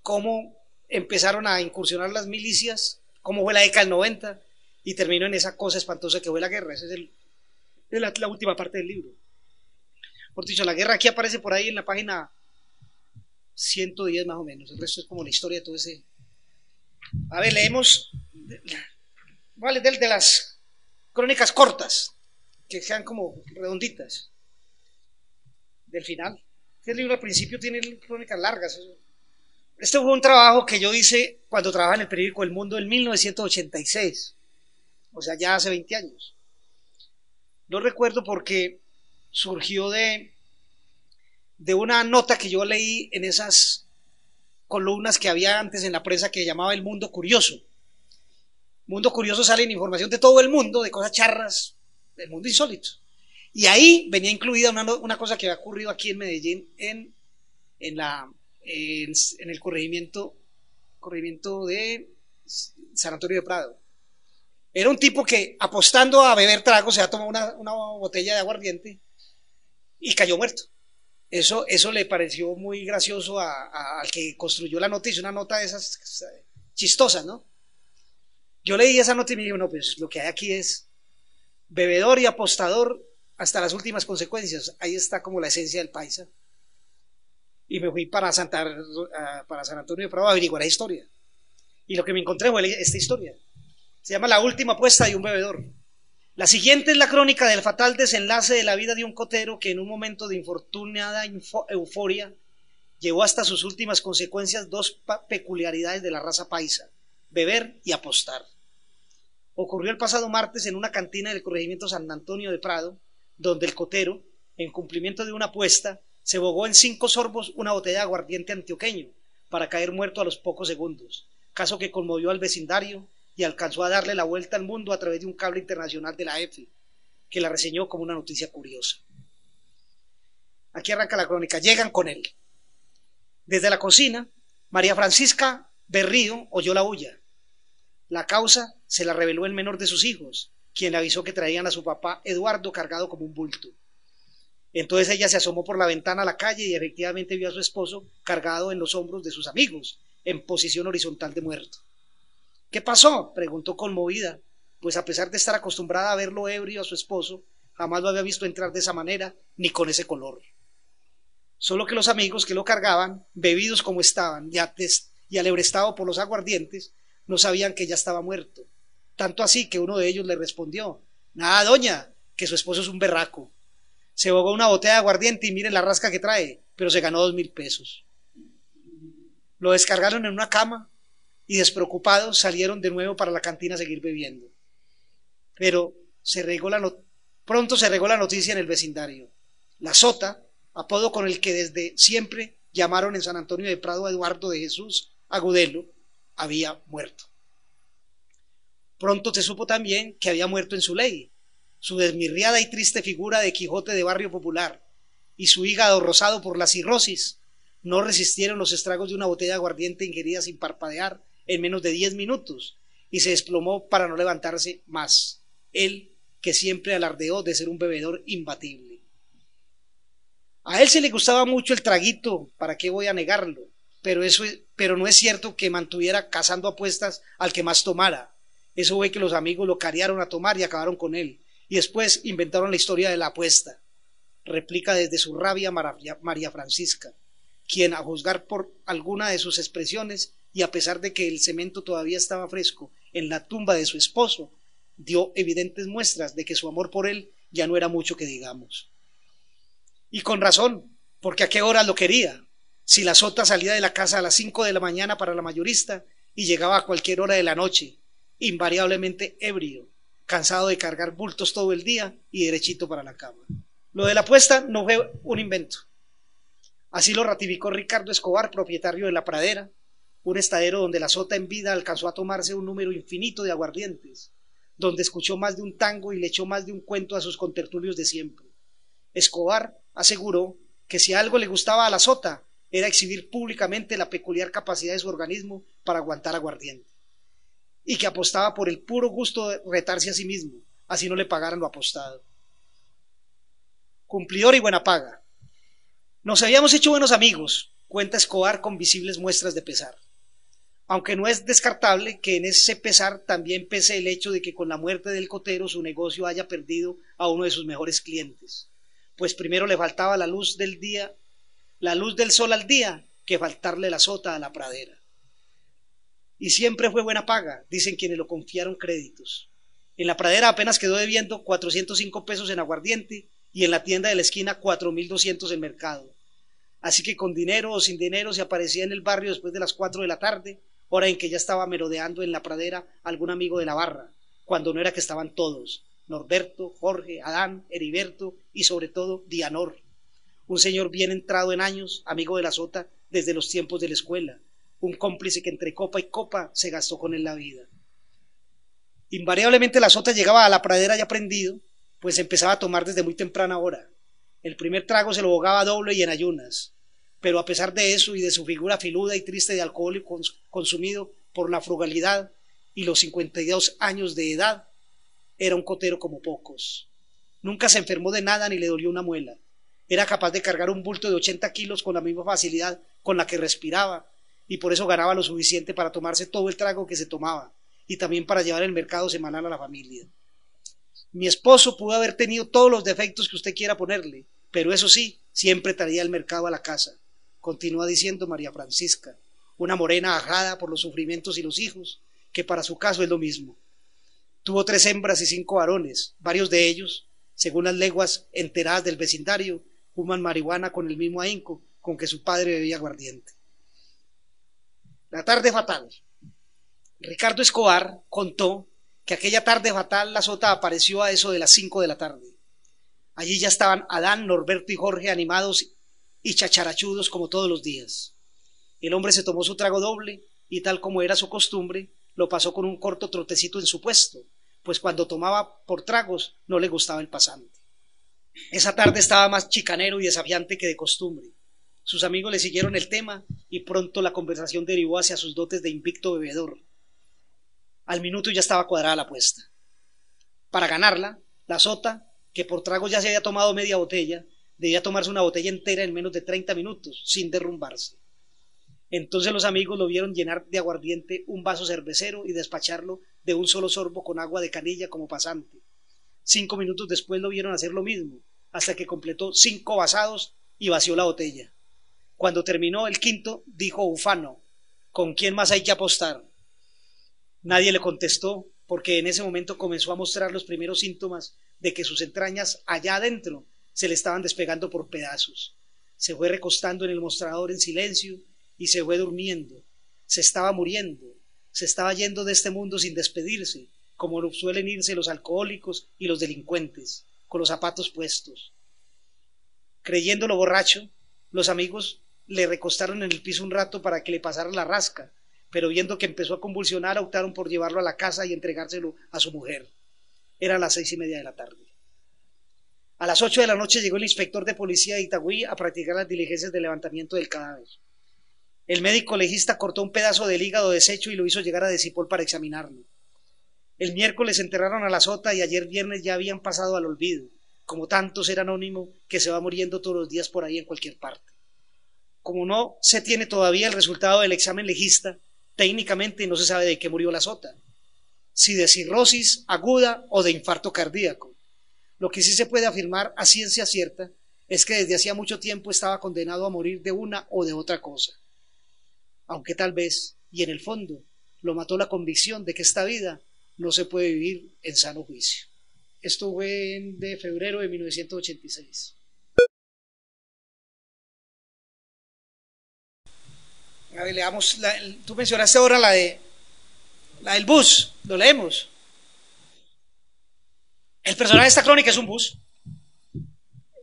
cómo empezaron a incursionar las milicias, cómo fue la década del 90 y termino en esa cosa espantosa que fue la guerra. Esa es, el, la, última parte del libro. Por dicho, la guerra aquí aparece por ahí en la página 110 más o menos. El resto es como la historia de todo ese. A ver, leemos. Vale, de, de las crónicas cortas, que sean como redonditas. Del final. El libro al principio tiene crónicas largas. Este fue un trabajo que yo hice cuando trabajaba en el periódico El Mundo en 1986, o sea, ya hace 20 años. Lo recuerdo porque surgió de, de una nota que yo leí en esas columnas que había antes en la prensa que llamaba El Mundo Curioso. Mundo Curioso sale en información de todo el mundo, de cosas charras, del mundo insólito. Y ahí venía incluida una, una cosa que había ocurrido aquí en Medellín en, en la en, el corregimiento, corregimiento de San Antonio de Prado. Era un tipo que apostando a beber trago se ha tomado una, botella de aguardiente y cayó muerto. Eso, eso le pareció muy gracioso al que construyó la noticia, una nota de esas chistosas, ¿no? Yo leí esa nota y me dije, no, pues lo que hay aquí es bebedor y apostador hasta las últimas consecuencias. Ahí está como la esencia del paisa y me fui para, Santa, para San Antonio de Prado a averiguar la historia. Y lo que me encontré fue esta historia. Se llama La última apuesta de un bebedor. La siguiente es la crónica del fatal desenlace de la vida de un cotero que en un momento de infortunada euforia llevó hasta sus últimas consecuencias dos peculiaridades de la raza paisa, beber y apostar. Ocurrió el pasado martes en una cantina del corregimiento San Antonio de Prado, donde el cotero, en cumplimiento de una apuesta, se bogó en cinco sorbos una botella de aguardiente antioqueño para caer muerto a los pocos segundos, caso que conmovió al vecindario y alcanzó a darle la vuelta al mundo a través de un cable internacional de la EFE, que la reseñó como una noticia curiosa. Aquí arranca la crónica. Llegan con él. Desde la cocina, María Francisca Berrío oyó la bulla. La causa se la reveló el menor de sus hijos, quien avisó que traían a su papá Eduardo cargado como un bulto. Entonces ella se asomó por la ventana a la calle y efectivamente vio a su esposo cargado en los hombros de sus amigos, en posición horizontal de muerto. ¿Qué pasó? preguntó conmovida, pues a pesar de estar acostumbrada a verlo ebrio a su esposo, jamás lo había visto entrar de esa manera ni con ese color. Solo que los amigos que lo cargaban, bebidos como estaban y, y alebrestado por los aguardientes, no sabían que ya estaba muerto. Tanto así que uno de ellos le respondió, Nada, doña, que su esposo es un berraco se bogó una botella de aguardiente y miren la rasca que trae, pero se ganó dos mil pesos. Lo descargaron en una cama y despreocupados salieron de nuevo para la cantina a seguir bebiendo. Pero se regó la pronto se regó la noticia en el vecindario. La Sota, apodo con el que desde siempre llamaron en San Antonio de Prado a Eduardo de Jesús Agudelo, había muerto. Pronto se supo también que había muerto en su ley, su desmirriada y triste figura de Quijote de barrio popular y su hígado rosado por la cirrosis no resistieron los estragos de una botella de aguardiente ingerida sin parpadear en menos de diez minutos y se desplomó para no levantarse más. Él, que siempre alardeó de ser un bebedor imbatible. A él se le gustaba mucho el traguito, ¿para qué voy a negarlo? Pero, eso, pero no es cierto que mantuviera cazando apuestas al que más tomara. Eso fue que los amigos lo cariaron a tomar y acabaron con él y después inventaron la historia de la apuesta. Replica desde su rabia María Francisca, quien a juzgar por alguna de sus expresiones y a pesar de que el cemento todavía estaba fresco en la tumba de su esposo, dio evidentes muestras de que su amor por él ya no era mucho que digamos. Y con razón, porque a qué hora lo quería. Si la sota salía de la casa a las cinco de la mañana para la mayorista y llegaba a cualquier hora de la noche, invariablemente ebrio, cansado de cargar bultos todo el día y derechito para la cama. Lo de la apuesta no fue un invento. Así lo ratificó Ricardo Escobar, propietario de La Pradera, un estadero donde la sota en vida alcanzó a tomarse un número infinito de aguardientes, donde escuchó más de un tango y le echó más de un cuento a sus contertulios de siempre. Escobar aseguró que si algo le gustaba a la sota era exhibir públicamente la peculiar capacidad de su organismo para aguantar aguardiente y que apostaba por el puro gusto de retarse a sí mismo, así no le pagaran lo apostado. Cumplidor y buena paga. Nos habíamos hecho buenos amigos, cuenta Escobar con visibles muestras de pesar. Aunque no es descartable que en ese pesar también pese el hecho de que con la muerte del cotero su negocio haya perdido a uno de sus mejores clientes, pues primero le faltaba la luz del día, la luz del sol al día, que faltarle la sota a la pradera. Y siempre fue buena paga, dicen quienes lo confiaron créditos. En la pradera apenas quedó debiendo 405 pesos en aguardiente y en la tienda de la esquina 4.200 en mercado. Así que con dinero o sin dinero se aparecía en el barrio después de las 4 de la tarde, hora en que ya estaba merodeando en la pradera algún amigo de la barra, cuando no era que estaban todos, Norberto, Jorge, Adán, Heriberto y sobre todo Dianor, un señor bien entrado en años, amigo de la sota desde los tiempos de la escuela, un cómplice que entre copa y copa se gastó con él la vida. Invariablemente la sota llegaba a la pradera ya prendido, pues empezaba a tomar desde muy temprana hora. El primer trago se lo bogaba doble y en ayunas, pero a pesar de eso y de su figura filuda y triste de alcohol consumido por la frugalidad y los 52 años de edad, era un cotero como pocos. Nunca se enfermó de nada ni le dolió una muela. Era capaz de cargar un bulto de 80 kilos con la misma facilidad con la que respiraba y por eso ganaba lo suficiente para tomarse todo el trago que se tomaba y también para llevar el mercado semanal a la familia. Mi esposo pudo haber tenido todos los defectos que usted quiera ponerle, pero eso sí, siempre traía el mercado a la casa, continúa diciendo María Francisca, una morena ajada por los sufrimientos y los hijos, que para su caso es lo mismo. Tuvo tres hembras y cinco varones, varios de ellos, según las leguas enteradas del vecindario, fuman marihuana con el mismo ahínco con que su padre bebía aguardiente. La tarde fatal. Ricardo Escobar contó que aquella tarde fatal la sota apareció a eso de las cinco de la tarde. Allí ya estaban Adán, Norberto y Jorge animados y chacharachudos como todos los días. El hombre se tomó su trago doble y tal como era su costumbre, lo pasó con un corto trotecito en su puesto, pues cuando tomaba por tragos no le gustaba el pasante. Esa tarde estaba más chicanero y desafiante que de costumbre. Sus amigos le siguieron el tema y pronto la conversación derivó hacia sus dotes de invicto bebedor. Al minuto ya estaba cuadrada la apuesta. Para ganarla, la sota, que por tragos ya se había tomado media botella, debía tomarse una botella entera en menos de 30 minutos, sin derrumbarse. Entonces los amigos lo vieron llenar de aguardiente un vaso cervecero y despacharlo de un solo sorbo con agua de canilla como pasante. Cinco minutos después lo vieron hacer lo mismo, hasta que completó cinco vasados y vació la botella. Cuando terminó el quinto, dijo Ufano, ¿con quién más hay que apostar? Nadie le contestó, porque en ese momento comenzó a mostrar los primeros síntomas de que sus entrañas allá adentro se le estaban despegando por pedazos. Se fue recostando en el mostrador en silencio y se fue durmiendo. Se estaba muriendo, se estaba yendo de este mundo sin despedirse, como suelen irse los alcohólicos y los delincuentes, con los zapatos puestos. Creyéndolo borracho, los amigos le recostaron en el piso un rato para que le pasara la rasca, pero viendo que empezó a convulsionar, optaron por llevarlo a la casa y entregárselo a su mujer. Era las seis y media de la tarde. A las ocho de la noche llegó el inspector de policía de Itagüí a practicar las diligencias de levantamiento del cadáver. El médico legista cortó un pedazo del hígado deshecho y lo hizo llegar a Decipol para examinarlo. El miércoles enterraron a la sota y ayer viernes ya habían pasado al olvido, como tanto ser anónimo que se va muriendo todos los días por ahí en cualquier parte. Como no se tiene todavía el resultado del examen legista, técnicamente no se sabe de qué murió la sota, si de cirrosis aguda o de infarto cardíaco. Lo que sí se puede afirmar a ciencia cierta es que desde hacía mucho tiempo estaba condenado a morir de una o de otra cosa. Aunque tal vez, y en el fondo, lo mató la convicción de que esta vida no se puede vivir en sano juicio. Esto fue de febrero de 1986. A ver, leamos, la, tú mencionaste ahora la de la del bus, lo leemos. El personaje de esta crónica es un bus.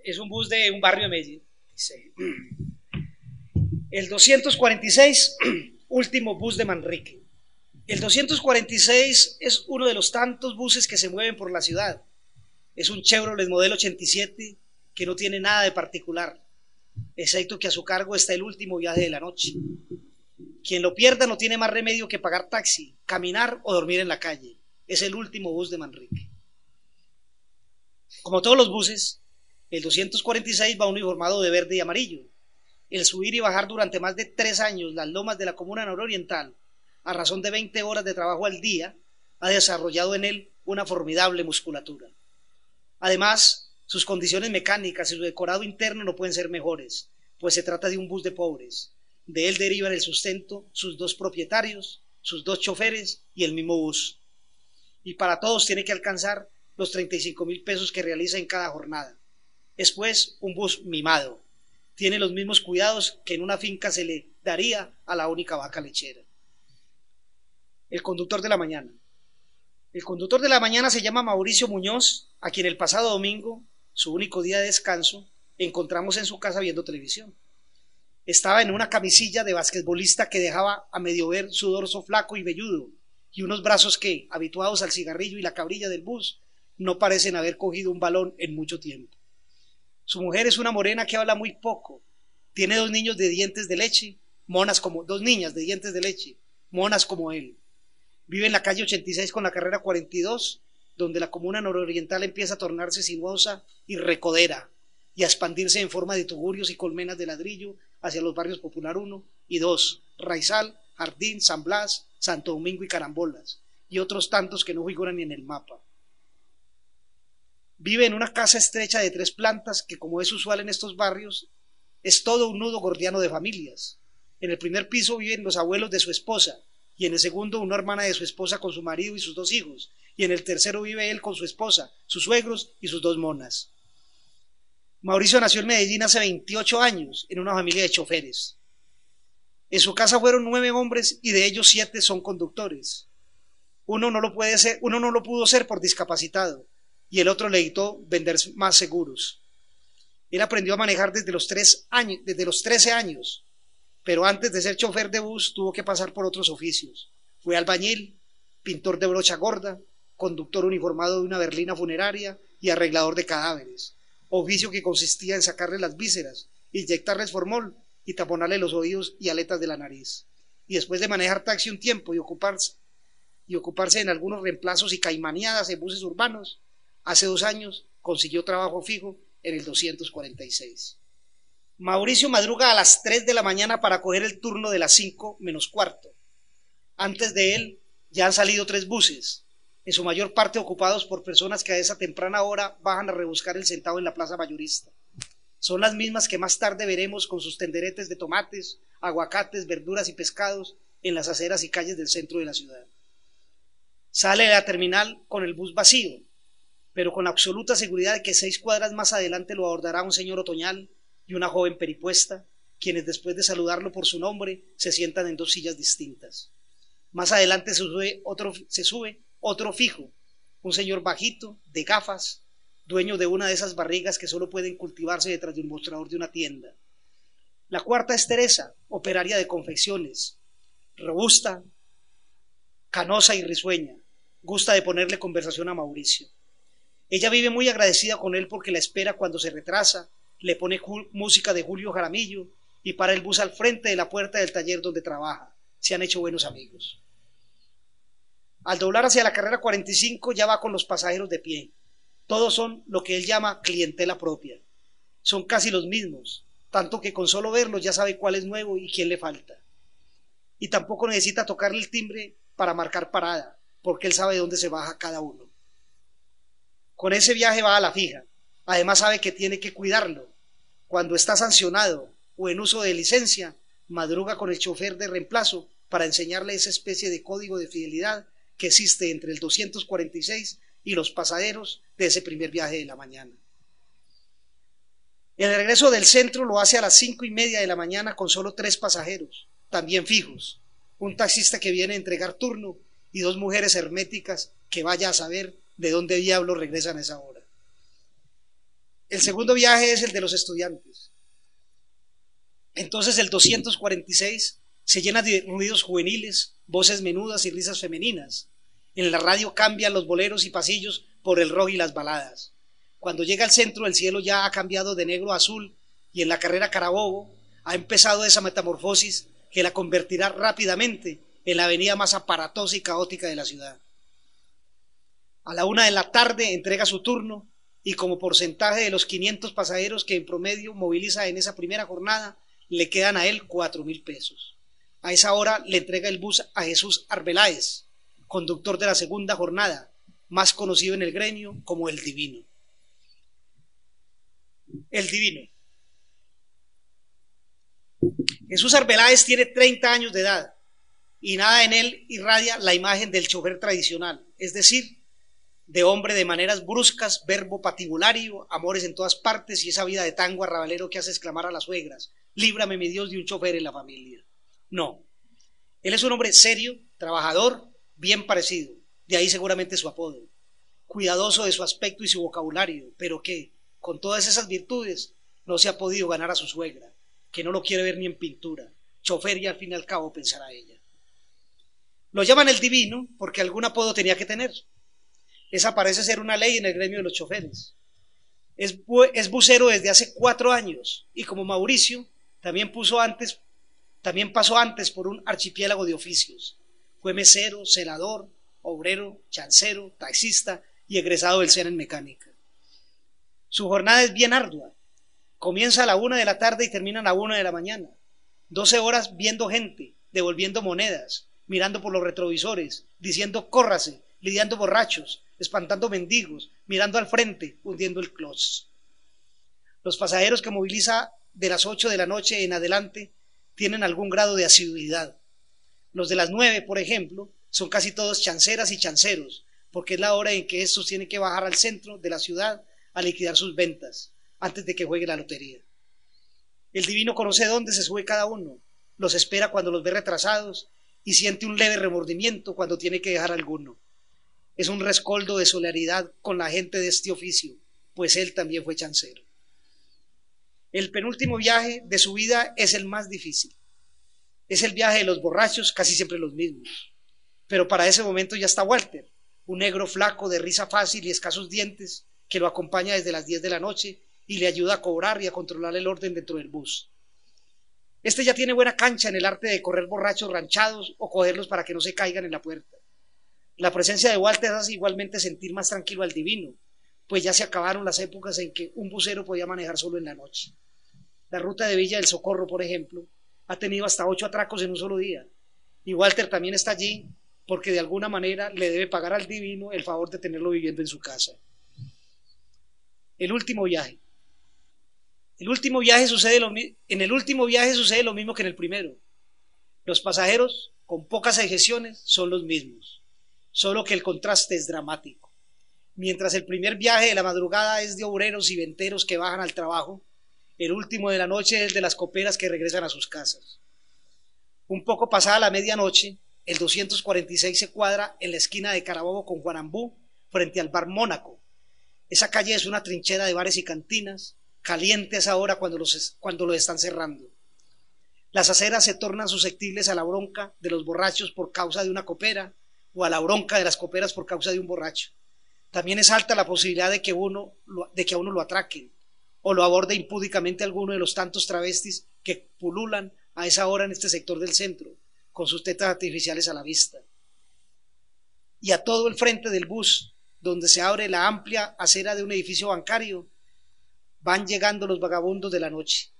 Es un bus de un barrio de Medellín. El 246, último bus de Manrique. El 246 es uno de los tantos buses que se mueven por la ciudad. Es un Chevrolet modelo 87 que no tiene nada de particular, excepto que a su cargo está el último viaje de la noche. Quien lo pierda no tiene más remedio que pagar taxi, caminar o dormir en la calle. Es el último bus de Manrique. Como todos los buses, el 246 va uniformado de verde y amarillo. El subir y bajar durante más de tres años las lomas de la comuna nororiental, a razón de 20 horas de trabajo al día, ha desarrollado en él una formidable musculatura. Además, sus condiciones mecánicas y su decorado interno no pueden ser mejores, pues se trata de un bus de pobres. De él derivan el sustento sus dos propietarios, sus dos choferes y el mismo bus. Y para todos tiene que alcanzar los 35 mil pesos que realiza en cada jornada. Es pues un bus mimado. Tiene los mismos cuidados que en una finca se le daría a la única vaca lechera. El conductor de la mañana. El conductor de la mañana se llama Mauricio Muñoz, a quien el pasado domingo, su único día de descanso, encontramos en su casa viendo televisión. Estaba en una camisilla de basquetbolista que dejaba a medio ver su dorso flaco y velludo y unos brazos que, habituados al cigarrillo y la cabrilla del bus, no parecen haber cogido un balón en mucho tiempo. Su mujer es una morena que habla muy poco. Tiene dos niños de dientes de leche, monas como dos niñas de dientes de leche, monas como él. Vive en la calle 86 con la carrera 42, donde la comuna nororiental empieza a tornarse sinuosa y recodera y a expandirse en forma de tugurios y colmenas de ladrillo hacia los barrios Popular 1 y 2, Raizal, Jardín, San Blas, Santo Domingo y Carambolas, y otros tantos que no figuran ni en el mapa. Vive en una casa estrecha de tres plantas que, como es usual en estos barrios, es todo un nudo gordiano de familias. En el primer piso viven los abuelos de su esposa, y en el segundo una hermana de su esposa con su marido y sus dos hijos, y en el tercero vive él con su esposa, sus suegros y sus dos monas. Mauricio nació en Medellín hace 28 años, en una familia de choferes. En su casa fueron nueve hombres y de ellos siete son conductores. Uno no lo puede ser, uno no lo pudo ser por discapacitado, y el otro le editó vender más seguros. Él aprendió a manejar desde los, desde los 13 años, pero antes de ser chofer de bus tuvo que pasar por otros oficios. Fue albañil, pintor de brocha gorda, conductor uniformado de una berlina funeraria y arreglador de cadáveres, oficio que consistía en sacarle las vísceras, inyectarles formol y taponarle los oídos y aletas de la nariz. Y después de manejar taxi un tiempo y ocuparse, y ocuparse en algunos reemplazos y caimaneadas en buses urbanos, Hace dos años consiguió trabajo fijo en el 246. Mauricio madruga a las 3 de la mañana para coger el turno de las 5 menos cuarto. Antes de él ya han salido tres buses, en su mayor parte ocupados por personas que a esa temprana hora bajan a rebuscar el centavo en la plaza mayorista. Son las mismas que más tarde veremos con sus tenderetes de tomates, aguacates, verduras y pescados en las aceras y calles del centro de la ciudad. Sale de la terminal con el bus vacío, pero con absoluta seguridad de que seis cuadras más adelante lo abordará un señor otoñal y una joven peripuesta, quienes después de saludarlo por su nombre se sientan en dos sillas distintas. Más adelante se sube otro, se sube otro fijo, un señor bajito, de gafas, dueño de una de esas barrigas que solo pueden cultivarse detrás de un mostrador de una tienda. La cuarta es Teresa, operaria de confecciones, robusta, canosa y risueña. Gusta de ponerle conversación a Mauricio. Ella vive muy agradecida con él porque la espera cuando se retrasa, le pone música de Julio Jaramillo y para el bus al frente de la puerta del taller donde trabaja. Se han hecho buenos amigos. Al doblar hacia la carrera 45 ya va con los pasajeros de pie. Todos son lo que él llama clientela propia. Son casi los mismos, tanto que con solo verlos ya sabe cuál es nuevo y quién le falta. Y tampoco necesita tocarle el timbre para marcar parada, porque él sabe dónde se baja cada uno. Con ese viaje va a la fija. Además sabe que tiene que cuidarlo. Cuando está sancionado o en uso de licencia, madruga con el chofer de reemplazo para enseñarle esa especie de código de fidelidad que existe entre el 246 y los pasajeros de ese primer viaje de la mañana. El regreso del centro lo hace a las cinco y media de la mañana con solo tres pasajeros, también fijos, un taxista que viene a entregar turno y dos mujeres herméticas que vaya a saber de dónde diablos regresan a esa hora. El segundo viaje es el de los estudiantes. Entonces el 246 se llena de ruidos juveniles, voces menudas y risas femeninas. En la radio cambian los boleros y pasillos por el rock y las baladas. Cuando llega al centro el cielo ya ha cambiado de negro a azul y en la carrera Carabobo ha empezado esa metamorfosis que la convertirá rápidamente en la avenida más aparatosa y caótica de la ciudad. A la una de la tarde entrega su turno y como porcentaje de los 500 pasajeros que en promedio moviliza en esa primera jornada, le quedan a él cuatro mil pesos. A esa hora le entrega el bus a Jesús Arbeláez, conductor de la segunda jornada, más conocido en el gremio como el Divino. El Divino. Jesús Arbeláez tiene 30 años de edad y nada en él irradia la imagen del chofer tradicional, es decir, de hombre de maneras bruscas, verbo patibulario, amores en todas partes y esa vida de tango arrabalero que hace exclamar a las suegras, líbrame mi Dios de un chofer en la familia. No, él es un hombre serio, trabajador, bien parecido, de ahí seguramente su apodo, cuidadoso de su aspecto y su vocabulario, pero que, con todas esas virtudes, no se ha podido ganar a su suegra, que no lo quiere ver ni en pintura, chofer y al fin y al cabo pensará ella. Lo llaman el divino porque algún apodo tenía que tener. Esa parece ser una ley en el gremio de los choferes. Es, bucero desde hace cuatro años y como Mauricio también puso antes, también pasó antes por un archipiélago de oficios. Fue mesero, celador, obrero, chancero, taxista y egresado del SENA en mecánica. Su jornada es bien ardua. Comienza a la una de la tarde y termina a la una de la mañana. Doce horas viendo gente, devolviendo monedas, mirando por los retrovisores, diciendo córrase, lidiando borrachos, espantando mendigos, mirando al frente, hundiendo el clos. Los pasajeros que moviliza de las ocho de la noche en adelante tienen algún grado de asiduidad. Los de las nueve, por ejemplo, son casi todos chanceras y chanceros, porque es la hora en que estos tienen que bajar al centro de la ciudad a liquidar sus ventas, antes de que juegue la lotería. El divino conoce dónde se sube cada uno, los espera cuando los ve retrasados y siente un leve remordimiento cuando tiene que dejar alguno. Es un rescoldo de solidaridad con la gente de este oficio, pues él también fue chancero. El penúltimo viaje de su vida es el más difícil. Es el viaje de los borrachos, casi siempre los mismos. Pero para ese momento ya está Walter, un negro flaco de risa fácil y escasos dientes, que lo acompaña desde las 10 de la noche y le ayuda a cobrar y a controlar el orden dentro del bus. Este ya tiene buena cancha en el arte de correr borrachos ranchados o cogerlos para que no se caigan en la puerta. La presencia de Walter hace igualmente sentir más tranquilo al divino, pues ya se acabaron las épocas en que un bucero podía manejar solo en la noche. La ruta de Villa del Socorro, por ejemplo, ha tenido hasta ocho atracos en un solo día. Y Walter también está allí porque de alguna manera le debe pagar al divino el favor de tenerlo viviendo en su casa. El último viaje. El último viaje sucede lo, en el último viaje sucede lo mismo que en el primero. Los pasajeros, con pocas excepciones, son los mismos, solo que el contraste es dramático. Mientras el primer viaje de la madrugada es de obreros y venteros que bajan al trabajo, el último de la noche es de las coperas que regresan a sus casas. Un poco pasada la medianoche, el 246 se cuadra en la esquina de Carabobo con Juanambú, frente al bar Mónaco. Esa calle es una trinchera de bares y cantinas, calientes ahora cuando los, cuando lo están cerrando. Las aceras se tornan susceptibles a la bronca de los borrachos por causa de una copera o a la bronca de las coperas por causa de un borracho. También es alta la posibilidad de que, uno, de que a uno lo atraquen o lo aborde impúdicamente alguno de los tantos travestis que pululan a esa hora en este sector del centro, con sus tetas artificiales a la vista. Y a todo el frente del bus, donde se abre la amplia acera de un edificio bancario, Van llegando los vagabundos de la noche,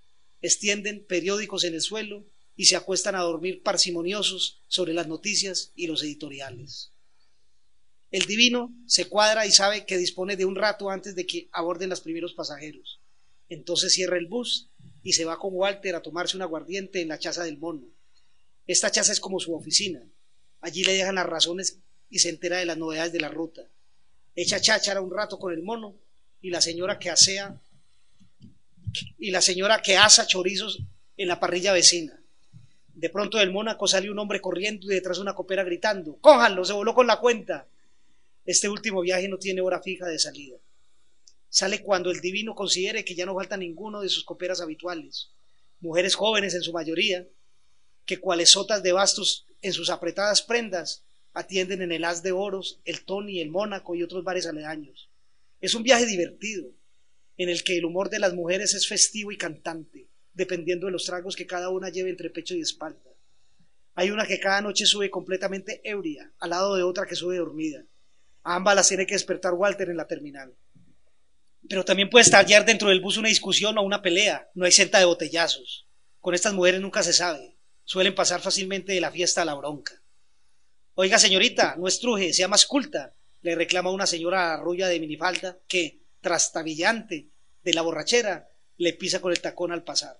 extienden periódicos en el suelo y se acuestan a dormir parsimoniosos sobre las noticias y los editoriales. El divino se cuadra y sabe que dispone de un rato antes de que aborden los primeros pasajeros. Entonces cierra el bus y se va con Walter a tomarse un aguardiente en la chaza del mono. Esta chaza es como su oficina. Allí le dejan las razones y se entera de las novedades de la ruta. Echa cháchara un rato con el mono y la señora que asea y la señora que asa chorizos en la parrilla vecina. De pronto del Mónaco sale un hombre corriendo y detrás una copera gritando, ¡cójanlo! Se voló con la cuenta. Este último viaje no tiene hora fija de salida. Sale cuando el divino considere que ya no falta ninguno de sus coperas habituales, mujeres jóvenes en su mayoría, que cuales sotas de bastos en sus apretadas prendas atienden en el As de Oros, el Tony, el Mónaco y otros bares aledaños. Es un viaje divertido, en el que el humor de las mujeres es festivo y cantante, dependiendo de los tragos que cada una lleve entre pecho y espalda. Hay una que cada noche sube completamente ebria, al lado de otra que sube dormida. A ambas las tiene que despertar Walter en la terminal. Pero también puede estallar dentro del bus una discusión o una pelea, no hay senta de botellazos. Con estas mujeres nunca se sabe, suelen pasar fácilmente de la fiesta a la bronca. Oiga, señorita, no estruje, sea más culta, le reclama una señora arrulla de minifalda que, trastabillante de la borrachera, le pisa con el tacón al pasar.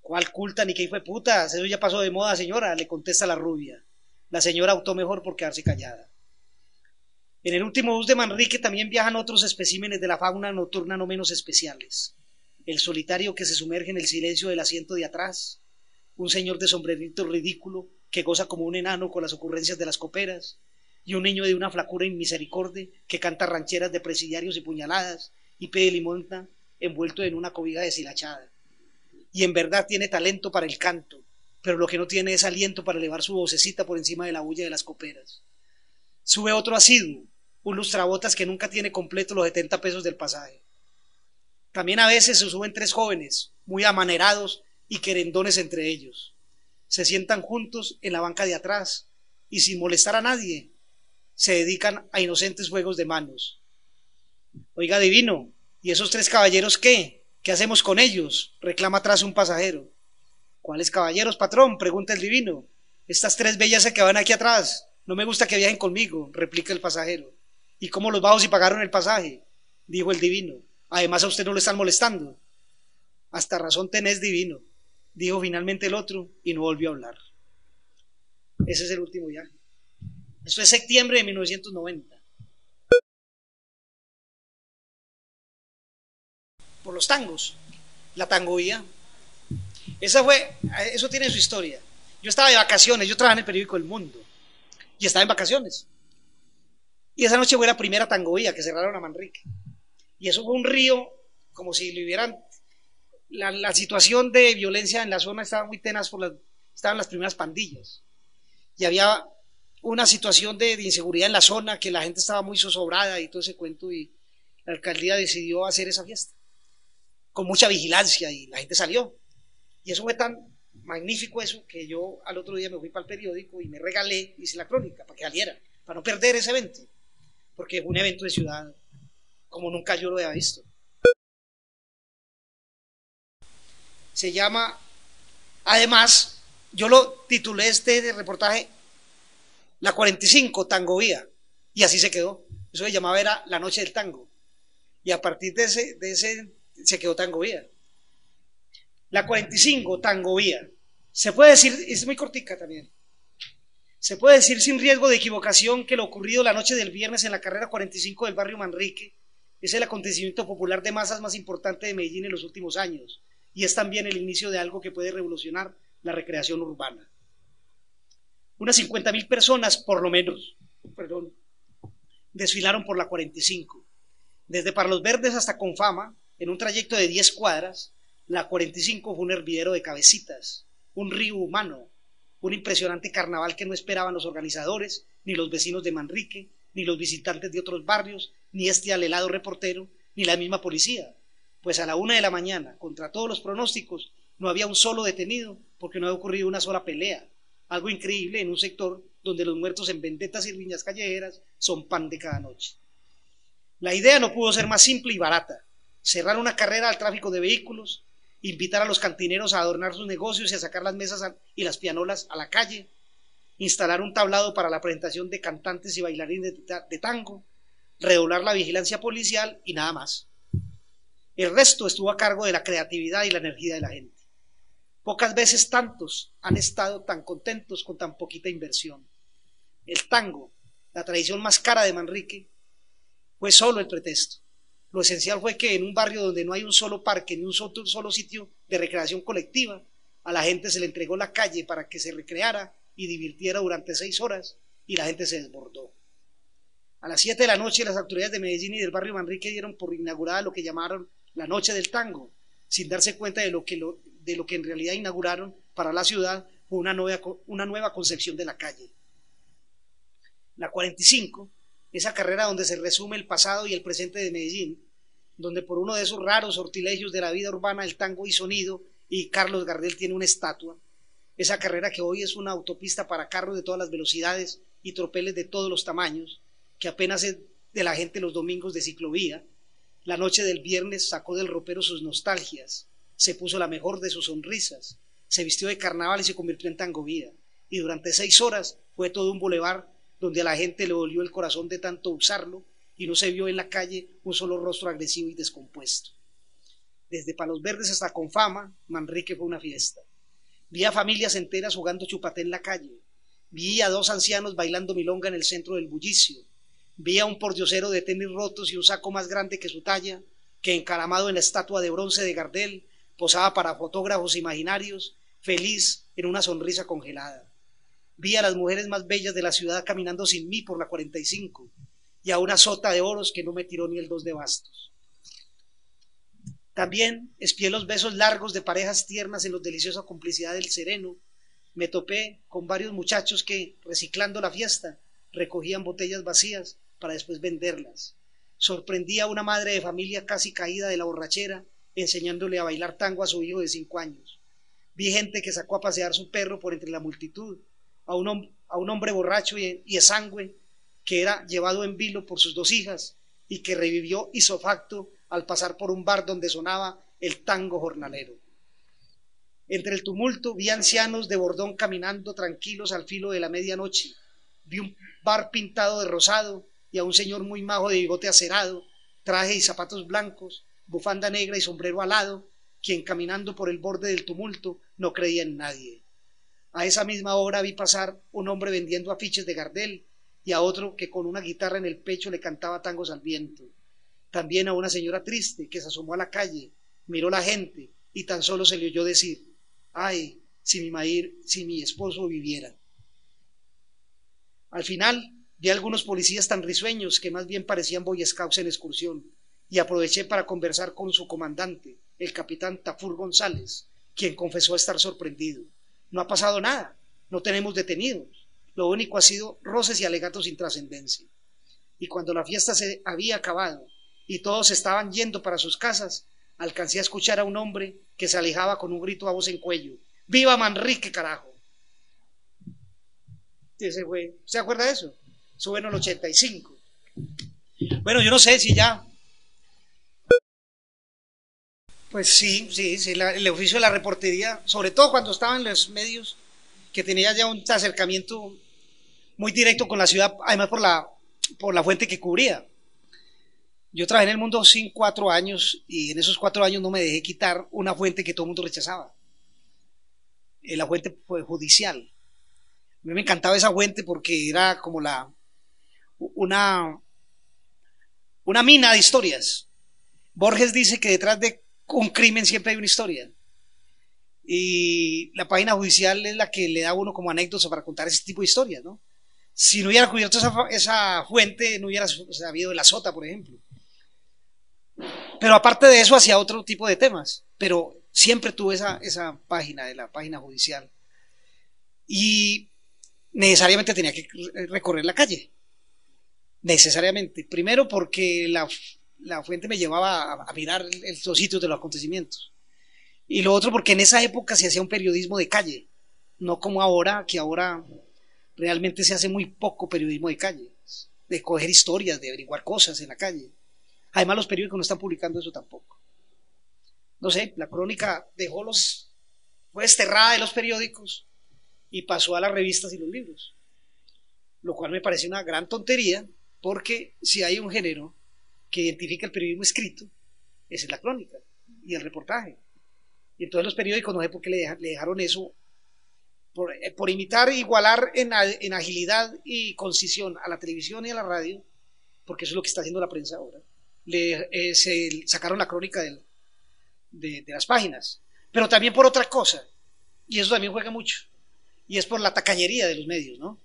¿Cuál culta ni qué fue puta? Eso ya pasó de moda, señora, le contesta la rubia. La señora optó mejor por quedarse callada. En el último bus de Manrique también viajan otros especímenes de la fauna nocturna no menos especiales. El solitario que se sumerge en el silencio del asiento de atrás, un señor de sombrerito ridículo que goza como un enano con las ocurrencias de las coperas, y un niño de una flacura inmisericordia que canta rancheras de presidiarios y puñaladas y pide limonta envuelto en una cobija deshilachada. Y en verdad tiene talento para el canto, pero lo que no tiene es aliento para elevar su vocecita por encima de la bulla de las coperas. Sube otro asiduo, un lustrabotas que nunca tiene completo los 70 pesos del pasaje. También a veces se suben tres jóvenes, muy amanerados y querendones entre ellos. Se sientan juntos en la banca de atrás y sin molestar a nadie, se dedican a inocentes juegos de manos. Oiga, divino, ¿y esos tres caballeros qué? ¿Qué hacemos con ellos? reclama atrás un pasajero. ¿Cuáles caballeros, patrón? pregunta el divino. Estas tres bellas que van aquí atrás. No me gusta que viajen conmigo, replica el pasajero. ¿Y cómo los vamos si pagaron el pasaje? dijo el divino. Además a usted no le están molestando. Hasta razón tenés divino dijo finalmente el otro y no volvió a hablar. Ese es el último viaje. Esto es septiembre de 1990. Los tangos, la tangovía. Esa fue, eso tiene su historia. Yo estaba de vacaciones, yo trabajaba en el periódico El Mundo y estaba en vacaciones. Y esa noche fue la primera tangovía que cerraron a Manrique. Y eso fue un río como si lo hubieran la, situación de violencia en la zona estaba muy tenaz por las, estaban las primeras pandillas. Y había una situación de, inseguridad en la zona, que la gente estaba muy zozobrada y todo ese cuento, y la alcaldía decidió hacer esa fiesta, con mucha vigilancia, y la gente salió. Y eso fue tan magnífico eso, que yo al otro día me fui para el periódico y me regalé, hice la crónica, para que saliera, para no perder ese evento, porque fue un evento de ciudad como nunca yo lo había visto. se llama, además, yo lo titulé este reportaje La 45, Tango Vía, y así se quedó. Eso se llamaba era La Noche del Tango. Y a partir de ese, de ese se quedó Tango Vía. La 45, Tango Vía. Se puede decir, es muy cortica también. Se puede decir sin riesgo de equivocación que lo ocurrido la noche del viernes en la carrera 45 del barrio Manrique es el acontecimiento popular de masas más importante de Medellín en los últimos años y es también el inicio de algo que puede revolucionar la recreación urbana. Unas 50.000 personas, por lo menos, perdón, desfilaron por la 45. Desde Parlos Verdes hasta Confama, en un trayecto de 10 cuadras, la 45 fue un hervidero de cabecitas, un río humano, un impresionante carnaval que no esperaban los organizadores, ni los vecinos de Manrique, ni los visitantes de otros barrios, ni este alelado reportero, ni la misma policía pues a la una de la mañana, contra todos los pronósticos, no había un solo detenido porque no había ocurrido una sola pelea. Algo increíble en un sector donde los muertos en vendetas y riñas callejeras son pan de cada noche. La idea no pudo ser más simple y barata. Cerrar una carrera al tráfico de vehículos, invitar a los cantineros a adornar sus negocios y a sacar las mesas y las pianolas a la calle, instalar un tablado para la presentación de cantantes y bailarines de tango, redoblar la vigilancia policial y nada más. El resto estuvo a cargo de la creatividad y la energía de la gente. Pocas veces tantos han estado tan contentos con tan poquita inversión. El tango, la tradición más cara de Manrique, fue solo el pretexto. Lo esencial fue que en un barrio donde no hay un solo parque ni un solo, sitio de recreación colectiva, a la gente se le entregó la calle para que se recreara y divirtiera durante seis horas y la gente se desbordó. A las siete de la noche las autoridades de Medellín y del barrio Manrique dieron por inaugurada lo que llamaron la Noche del Tango, sin darse cuenta de lo que, de lo que en realidad inauguraron para la ciudad fue una nueva, una nueva concepción de la calle. La 45, esa carrera donde se resume el pasado y el presente de Medellín, donde por uno de esos raros sortilegios de la vida urbana el tango y sonido y Carlos Gardel tiene una estatua, esa carrera que hoy es una autopista para carros de todas las velocidades y tropeles de todos los tamaños, que apenas es de la gente los domingos de ciclovía, la noche del viernes sacó del ropero sus nostalgias, se puso la mejor de sus sonrisas, se vistió de carnaval y se convirtió en tangovía. Y durante seis horas fue todo un bulevar donde a la gente le dolió el corazón de tanto usarlo y no se vio en la calle un solo rostro agresivo y descompuesto. Desde Palos Verdes hasta Confama, Manrique fue una fiesta. Vi a familias enteras jugando chupate en la calle. Vi a dos ancianos bailando milonga en el centro del bullicio. Vi a un pordiosero de tenis rotos y un saco más grande que su talla, que encaramado en la estatua de bronce de Gardel, posaba para fotógrafos imaginarios, feliz en una sonrisa congelada. Vi a las mujeres más bellas de la ciudad caminando sin mí por la 45 y a una sota de oros que no me tiró ni el dos de bastos. También espié los besos largos de parejas tiernas en los deliciosa complicidad del sereno. Me topé con varios muchachos que, reciclando la fiesta, recogían botellas vacías para después venderlas. Sorprendí a una madre de familia casi caída de la borrachera, enseñándole a bailar tango a su hijo de cinco años. Vi gente que sacó a pasear su perro por entre la multitud, a un, hombre borracho y, y exangüe que era llevado en vilo por sus dos hijas y que revivió isofacto al pasar por un bar donde sonaba el tango jornalero. Entre el tumulto vi ancianos de bordón caminando tranquilos al filo de la medianoche. Vi un bar pintado de rosado y a un señor muy majo de bigote acerado, traje y zapatos blancos, bufanda negra y sombrero alado, quien caminando por el borde del tumulto no creía en nadie. A esa misma hora vi pasar un hombre vendiendo afiches de Gardel y a otro que con una guitarra en el pecho le cantaba tangos al viento. También a una señora triste que se asomó a la calle, miró la gente y tan solo se le oyó decir, ay, si mi, maír, si mi esposo viviera. Al final Vi algunos policías tan risueños que más bien parecían boy en excursión, y aproveché para conversar con su comandante, el capitán Tafur González, quien confesó estar sorprendido. No ha pasado nada, no tenemos detenidos, lo único ha sido roces y alegatos sin trascendencia. Y cuando la fiesta se había acabado y todos estaban yendo para sus casas, alcancé a escuchar a un hombre que se alejaba con un grito a voz en cuello. ¡Viva Manrique, carajo! Ese güey, ¿se acuerda de eso? suben el 85. Bueno, yo no sé si ya. Pues sí, sí, sí, el oficio de la reportería, sobre todo cuando estaba en los medios, que tenía ya un acercamiento muy directo con la ciudad, además por la, por la fuente que cubría. Yo trabajé en el mundo sin cuatro años y en esos cuatro años no me dejé quitar una fuente que todo el mundo rechazaba. Eh, la fuente pues, judicial. A mí me encantaba esa fuente porque era como la, una, una mina de historias. Borges dice que detrás de un crimen siempre hay una historia. Y la página judicial es la que le da a uno como anécdota para contar ese tipo de historias, ¿no? Si no hubiera cubierto esa, fuente, no hubiera habido la sota, por ejemplo. Pero aparte de eso, hacía otro tipo de temas. Pero siempre tuve esa, esa página de la página judicial. Y necesariamente tenía que recorrer la calle necesariamente. Primero porque la, fuente me llevaba a, mirar los sitios de los acontecimientos. Y lo otro porque en esa época se hacía un periodismo de calle, no como ahora, que ahora realmente se hace muy poco periodismo de calle, de coger historias, de averiguar cosas en la calle. Además los periódicos no están publicando eso tampoco. No sé, la crónica dejó los, fue desterrada de los periódicos y pasó a las revistas y los libros. Lo cual me parece una gran tontería, porque si hay un género que identifica el periodismo escrito, esa es la crónica y el reportaje. Y entonces los periódicos no sé por qué le, dejaron eso, por, eh, por imitar, igualar en, en, agilidad y concisión a la televisión y a la radio, porque eso es lo que está haciendo la prensa ahora. Le, eh, se sacaron la crónica de, de las páginas, pero también por otra cosa, y eso también juega mucho, y es por la tacañería de los medios, ¿no?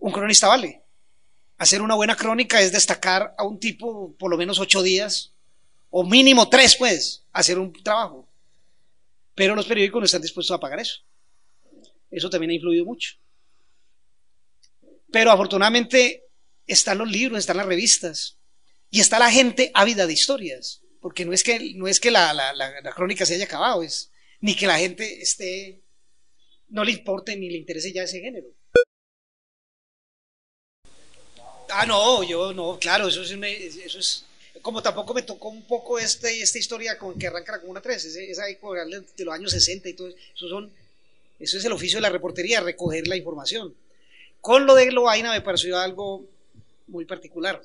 Un cronista vale. Hacer una buena crónica es destacar a un tipo por lo menos ocho días, o mínimo tres, pues, hacer un trabajo. Pero los periódicos no están dispuestos a pagar eso. Eso también ha influido mucho. Pero afortunadamente están los libros, están las revistas y está la gente ávida de historias, porque no es que, no es que la, crónica se haya acabado, es, ni que la gente esté, no le importe ni le interese ya ese género. Ah, no, yo no, claro, eso es, eso es como tampoco me tocó un poco este, esta historia con que arranca la Comuna 3, esa de los años 60 y todo eso, son, eso es el oficio de la reportería, recoger la información. Con lo de Loaina me pareció algo muy particular.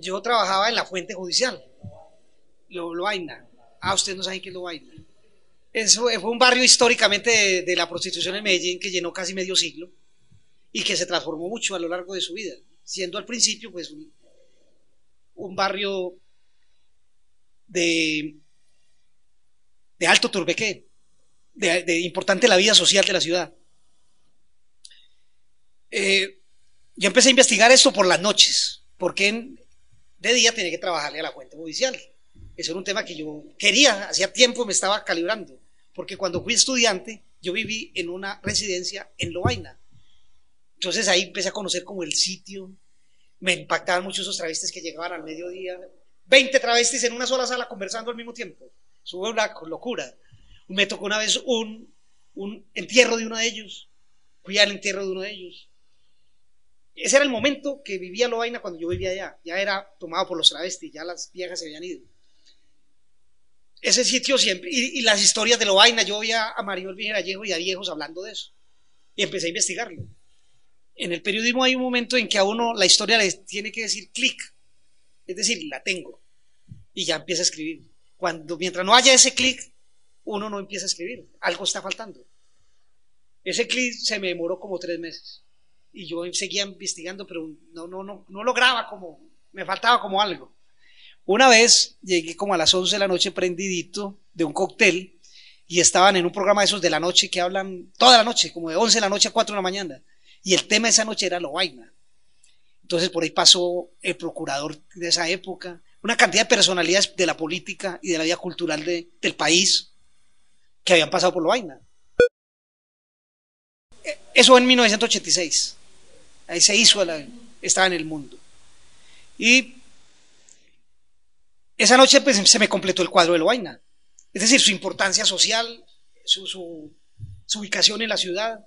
Yo trabajaba en la fuente judicial, Loaina. Ah, ustedes no saben qué es Loaina. Eso fue un barrio históricamente de, de la prostitución en Medellín que llenó casi medio siglo y que se transformó mucho a lo largo de su vida, siendo al principio pues un, un barrio de, de alto turbeque, de, importante la vida social de la ciudad. Eh, yo empecé a investigar esto por las noches, porque de día tenía que trabajarle a la fuente judicial. Ese era un tema que yo quería, hacía tiempo me estaba calibrando, porque cuando fui estudiante yo viví en una residencia en Lovaina. Entonces ahí empecé a conocer como el sitio, me impactaban mucho esos travestis que llegaban al mediodía. 20 travestis en una sola sala conversando al mismo tiempo. Sube una locura. Me tocó una vez un, un entierro de uno de ellos. Fui al entierro de uno de ellos. Ese era el momento que vivía Lovaina cuando yo vivía allá. Ya era tomado por los travestis, ya las viejas se habían ido. Ese sitio siempre, y, las historias de Lovaina, yo oía a Mario Elvin Vallejo y a viejos hablando de eso. Y empecé a investigarlo en el periodismo hay un momento en que a uno la historia le tiene que decir clic, es decir, la tengo, y ya empieza a escribir. Cuando, mientras no haya ese clic, uno no empieza a escribir, algo está faltando. Ese clic se me demoró como tres meses, y yo seguía investigando, pero no, no, no, no lograba como, me faltaba como algo. Una vez llegué como a las 11 de la noche prendidito de un cóctel, y estaban en un programa de esos de la noche que hablan toda la noche, como de 11 de la noche a 4 de la mañana. Y el tema de esa noche era lo vaina. Entonces por ahí pasó el procurador de esa época, una cantidad de personalidades de la política y de la vida cultural del país que habían pasado por lo vaina. Eso en 1986. Ahí se hizo, estaba en el mundo. Y esa noche pues, se me completó el cuadro de lo vaina. Es decir, su importancia social, su, su ubicación en la ciudad,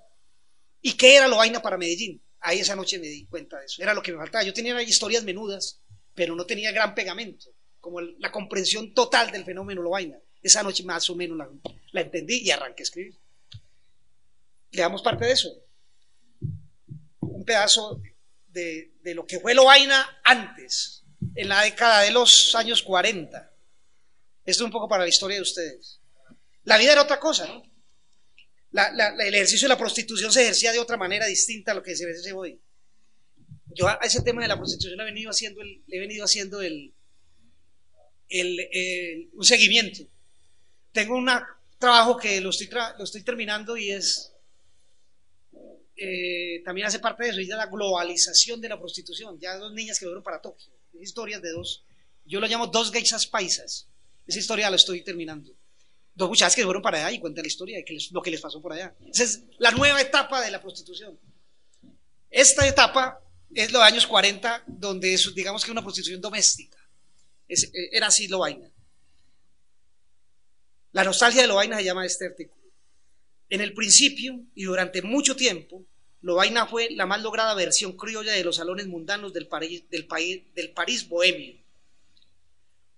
¿Y qué era Lovaina para Medellín? Ahí esa noche me di cuenta de eso. Era lo que me faltaba. Yo tenía historias menudas, pero no tenía gran pegamento, como la comprensión total del fenómeno Lovaina. Esa noche más o menos la, entendí y arranqué a escribir. Le damos parte de eso. Un pedazo de, de lo que fue Lovaina antes, en la década de los años 40. Esto es un poco para la historia de ustedes. La vida era otra cosa, ¿no? El ejercicio de la prostitución se ejercía de otra manera distinta a lo que se ve hoy. Yo a ese tema de la prostitución he venido haciendo el, he venido haciendo el, un seguimiento. Tengo un trabajo que lo estoy, lo estoy terminando y es eh, también hace parte de eso, y la globalización de la prostitución. Ya dos niñas que fueron para Tokio, historias de dos, yo lo llamo dos geishas paisas. Esa historia la estoy terminando dos muchachas que fueron para allá y cuentan la historia de lo que les pasó por allá. Esa es la nueva etapa de la prostitución. Esta etapa es los años 40, donde es, digamos que una prostitución doméstica. Eh, era así lo vaina. La nostalgia de lo vaina se llama este artículo. En el principio y durante mucho tiempo, lo vaina fue la más lograda versión criolla de los salones mundanos del, del, país, del París bohemio.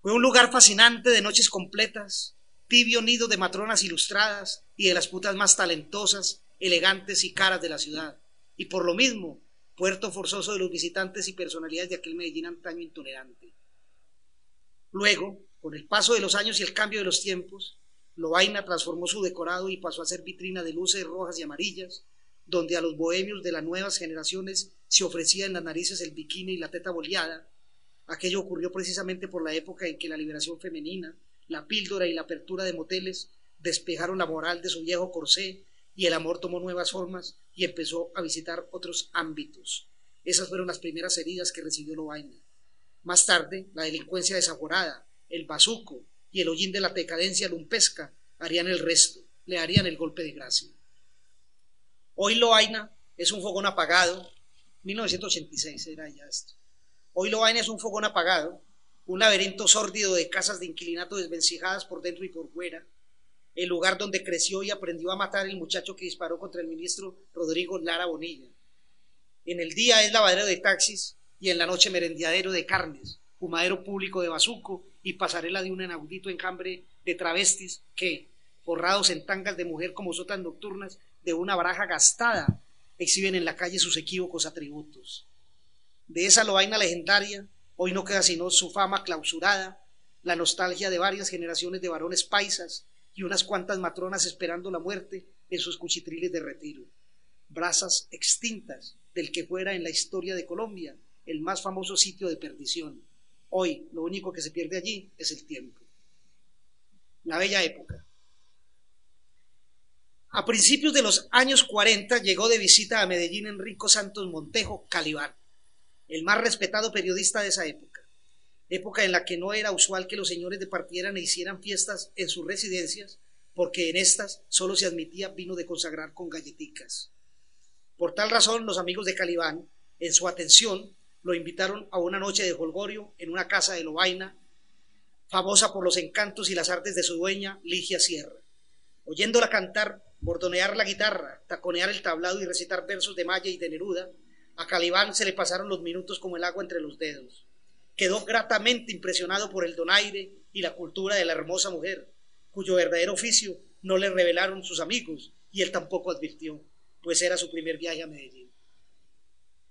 Fue un lugar fascinante de noches completas, tibio nido de matronas ilustradas y de las putas más talentosas elegantes y caras de la ciudad, y por lo mismo, puerto forzoso de los visitantes y personalidades de aquel Medellín antaño intolerante. Luego, con el paso de los años y el cambio de los tiempos, Lovaina transformó su decorado y pasó a ser vitrina de luces rojas y amarillas, donde a los bohemios de las nuevas generaciones se ofrecía en las narices el bikini y la teta boleada. Aquello ocurrió precisamente por la época en que la liberación femenina, la píldora y la apertura de moteles despejaron la moral de su viejo corsé y el amor tomó nuevas formas y empezó a visitar otros ámbitos. Esas fueron las primeras heridas que recibió Lovaina. Más tarde, la delincuencia desaforada, el bazuco y el hollín de la decadencia lumpesca harían el resto, le harían el golpe de gracia. Hoy Lovaina es un fogón apagado, 1986 era ya esto. Hoy Lovaina es un fogón apagado, un laberinto sórdido de casas de inquilinato desvencijadas por dentro y por fuera, el lugar donde creció y aprendió a matar el muchacho que disparó contra el ministro Rodrigo Lara Bonilla. En el día es lavadero de taxis y en la noche merendiadero de carnes, fumadero público de bazuco y pasarela de un inaudito encambre de travestis que, forrados en tangas de mujer como sotas nocturnas de una baraja gastada, exhiben en la calle sus equívocos atributos. De esa loaina legendaria, hoy no queda sino su fama clausurada, la nostalgia de varias generaciones de varones paisas y unas cuantas matronas esperando la muerte en sus cuchitriles de retiro. Brasas extintas del que fuera en la historia de Colombia el más famoso sitio de perdición. Hoy lo único que se pierde allí es el tiempo. La bella época. A principios de los años 40 llegó de visita a Medellín Enrico Santos Montejo Calibán, el más respetado periodista de esa época época en la que no era usual que los señores departieran e hicieran fiestas en sus residencias, porque en estas solo se admitía vino de consagrar con galletitas. Por tal razón, los amigos de Calibán, en su atención, lo invitaron a una noche de holgorio en una casa de Lovaina, famosa por los encantos y las artes de su dueña, Ligia Sierra. Oyéndola cantar, bordonear la guitarra, taconear el tablado y recitar versos de Maya y de Neruda, a Calibán se le pasaron los minutos como el agua entre los dedos quedó gratamente impresionado por el donaire y la cultura de la hermosa mujer, cuyo verdadero oficio no le revelaron sus amigos y él tampoco advirtió, pues era su primer viaje a Medellín.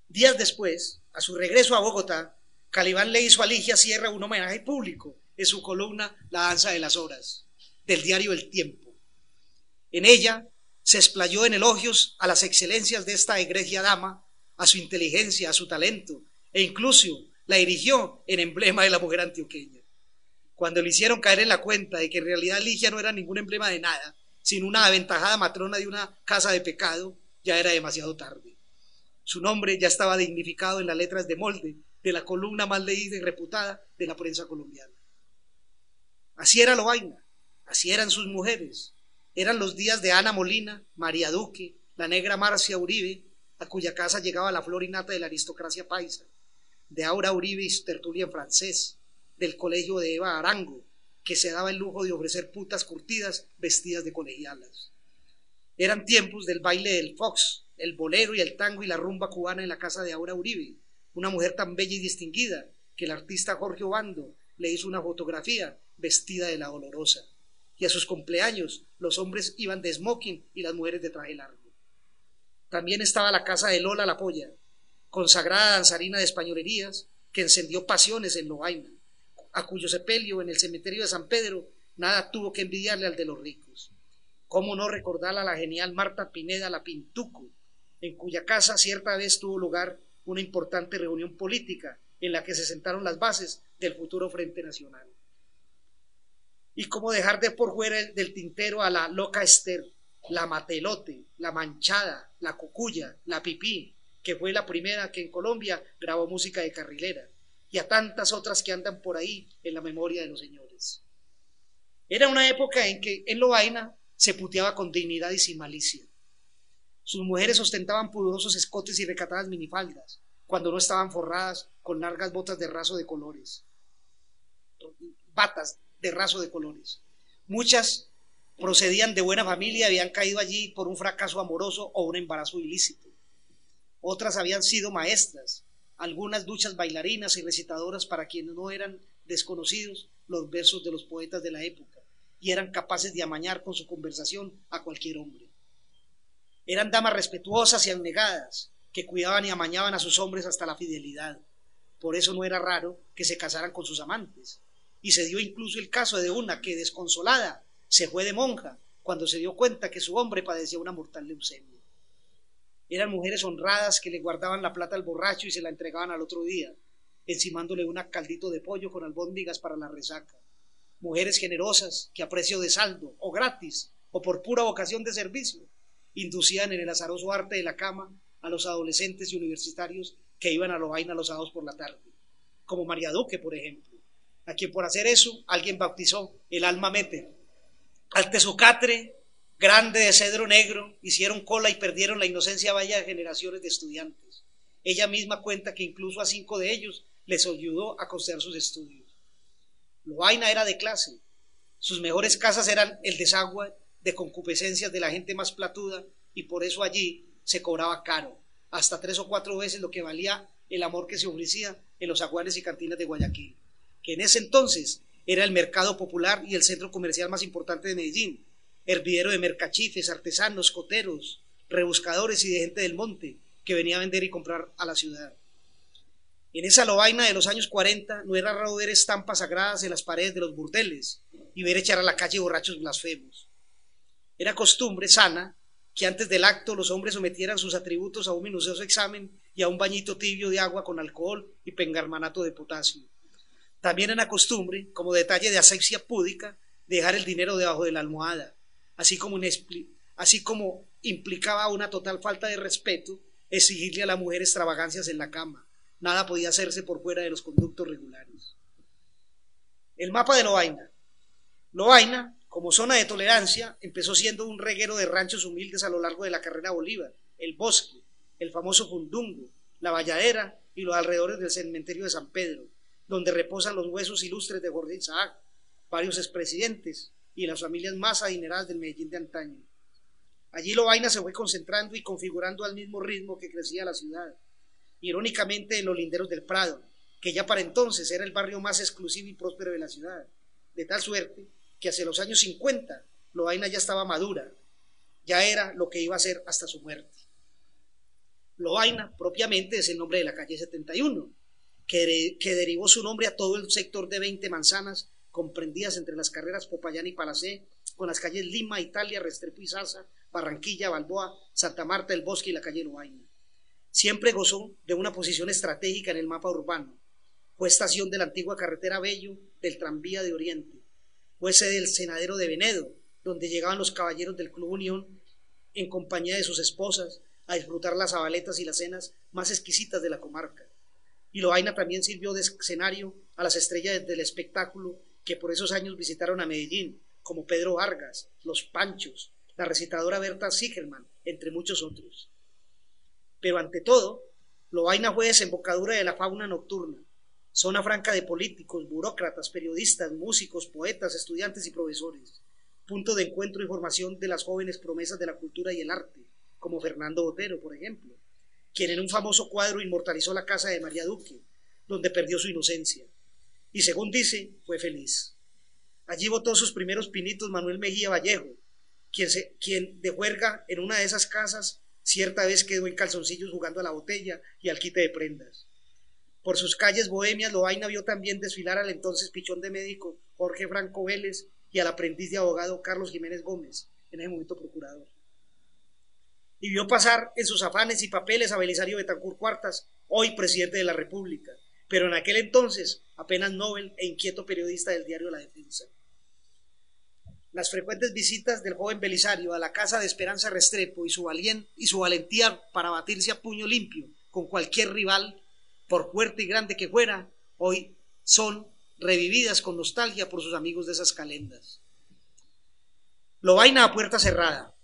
Días después, a su regreso a Bogotá, Calibán le hizo a Ligia Sierra un homenaje público en su columna La danza de las horas, del diario El Tiempo. En ella se explayó en elogios a las excelencias de esta egregia dama, a su inteligencia, a su talento, e incluso la erigió en emblema de la mujer antioqueña. Cuando le hicieron caer en la cuenta de que en realidad Ligia no era ningún emblema de nada, sino una aventajada matrona de una casa de pecado, ya era demasiado tarde. Su nombre ya estaba dignificado en las letras de molde de la columna más leída y reputada de la prensa colombiana. Así era Lovaina, así eran sus mujeres. Eran los días de Ana Molina, María Duque, la negra Marcia Uribe, a cuya casa llegaba la flor innata de la aristocracia paisa de Aura Uribe y su tertulia en francés, del colegio de Eva Arango, que se daba el lujo de ofrecer putas curtidas vestidas de colegialas. Eran tiempos del baile del fox, el bolero y el tango y la rumba cubana en la casa de Aura Uribe, una mujer tan bella y distinguida que el artista Jorge Obando le hizo una fotografía vestida de la dolorosa. Y a sus cumpleaños los hombres iban de smoking y las mujeres de traje largo. También estaba la casa de Lola la Polla, consagrada danzarina de españolerías, que encendió pasiones en Lovaina, a cuyo sepelio en el cementerio de San Pedro nada tuvo que envidiarle al de los ricos. ¿Cómo no recordar a la genial Marta Pineda la Pintuco, en cuya casa cierta vez tuvo lugar una importante reunión política en la que se sentaron las bases del futuro Frente Nacional? Y cómo dejar de por fuera del tintero a la loca Esther, la Matelote, la Manchada, la Cucuya, la Pipí, que fue la primera que en Colombia grabó música de carrilera, y a tantas otras que andan por ahí en la memoria de los señores. Era una época en que en Lovaina se puteaba con dignidad y sin malicia. Sus mujeres ostentaban pudorosos escotes y recatadas minifaldas, cuando no estaban forradas con largas botas de raso de colores, batas de raso de colores. Muchas procedían de buena familia habían caído allí por un fracaso amoroso o un embarazo ilícito otras habían sido maestras, algunas duchas bailarinas y recitadoras para quienes no eran desconocidos los versos de los poetas de la época y eran capaces de amañar con su conversación a cualquier hombre. Eran damas respetuosas y abnegadas, que cuidaban y amañaban a sus hombres hasta la fidelidad. Por eso no era raro que se casaran con sus amantes. Y se dio incluso el caso de una que, desconsolada, se fue de monja cuando se dio cuenta que su hombre padecía una mortal leucemia. Eran mujeres honradas que le guardaban la plata al borracho y se la entregaban al otro día, encimándole un caldito de pollo con albóndigas para la resaca. Mujeres generosas que a precio de saldo o gratis o por pura vocación de servicio inducían en el azaroso arte de la cama a los adolescentes y universitarios que iban a Lovaina los sábados por la tarde, como María Duque, por ejemplo, a quien por hacer eso alguien bautizó el alma méter. Al tesocatre grande de cedro negro hicieron cola y perdieron la inocencia vaya de generaciones de estudiantes. Ella misma cuenta que incluso a cinco de ellos les ayudó a costear sus estudios. Lovaina era de clase. Sus mejores casas eran el desagüe de concupiscencias de la gente más platuda y por eso allí se cobraba caro, hasta tres o cuatro veces lo que valía el amor que se ofrecía en los aguanes y cantinas de Guayaquil, que en ese entonces era el mercado popular y el centro comercial más importante de Medellín, hervidero de mercachifes, artesanos, coteros, rebuscadores y de gente del monte que venía a vender y comprar a la ciudad. En esa lobaina de los años 40 no era raro ver estampas sagradas en las paredes de los burdeles y ver echar a la calle borrachos blasfemos. Era costumbre sana que antes del acto los hombres sometieran sus atributos a un minucioso examen y a un bañito tibio de agua con alcohol y pengarmanato de potasio. También era costumbre, como detalle de asepsia púdica, dejar el dinero debajo de la almohada, así como, así como implicaba una total falta de respeto exigirle a la mujer extravagancias en la cama. Nada podía hacerse por fuera de los conductos regulares. El mapa de Lovaina. Lovaina como zona de tolerancia, empezó siendo un reguero de ranchos humildes a lo largo de la carrera Bolívar, el bosque, el famoso Fundungo, la Valladera y los alrededores del cementerio de San Pedro, donde reposan los huesos ilustres de Jorge Isaac, varios expresidentes y las familias más adineradas del Medellín de antaño. Allí Lovaina se fue concentrando y configurando al mismo ritmo que crecía la ciudad, irónicamente en los linderos del Prado, que ya para entonces era el barrio más exclusivo y próspero de la ciudad, de tal suerte que hacia los años 50 Loaina ya estaba madura, ya era lo que iba a ser hasta su muerte. Loaina propiamente es el nombre de la calle 71, que, derivó su nombre a todo el sector de 20 manzanas comprendidas entre las carreras Popayán y Palacé, con las calles Lima, Italia, Restrepo y Sasa, Barranquilla, Balboa, Santa Marta, El Bosque y la calle Loaina. Siempre gozó de una posición estratégica en el mapa urbano. Fue estación de la antigua carretera Bello del tranvía de Oriente fue sede del senadero de Venedo, donde llegaban los caballeros del Club Unión en compañía de sus esposas a disfrutar las abaletas y las cenas más exquisitas de la comarca. Y Loaina también sirvió de escenario a las estrellas del espectáculo que por esos años visitaron a Medellín, como Pedro Vargas, Los Panchos, la recitadora Berta Sigerman, entre muchos otros. Pero ante todo, Loaina fue desembocadura de la fauna nocturna, zona franca de políticos, burócratas, periodistas, músicos, poetas, estudiantes y profesores, punto de encuentro y formación de las jóvenes promesas de la cultura y el arte, como Fernando Botero, por ejemplo, quien en un famoso cuadro inmortalizó la casa de María Duque, donde perdió su inocencia, y según dice, fue feliz. Allí votó sus primeros pinitos Manuel Mejía Vallejo, quien, quien de juerga en una de esas casas cierta vez quedó en calzoncillos jugando a la botella y al quite de prendas. Por sus calles bohemias, Loaina vio también desfilar al entonces pichón de médico Jorge Franco Vélez y al aprendiz de abogado Carlos Jiménez Gómez, en ese momento procurador. Y vio pasar en sus afanes y papeles a Belisario Betancur Cuartas, hoy presidente de la República, pero en aquel entonces apenas Nobel e inquieto periodista del diario La Defensa. Las frecuentes visitas del joven Belisario a la casa de Esperanza Restrepo y su, y su valentía para batirse a puño limpio con cualquier rival por fuerte y grande que fuera, hoy son revividas con nostalgia por sus amigos de esas calendas. Lo vaina a puerta cerrada.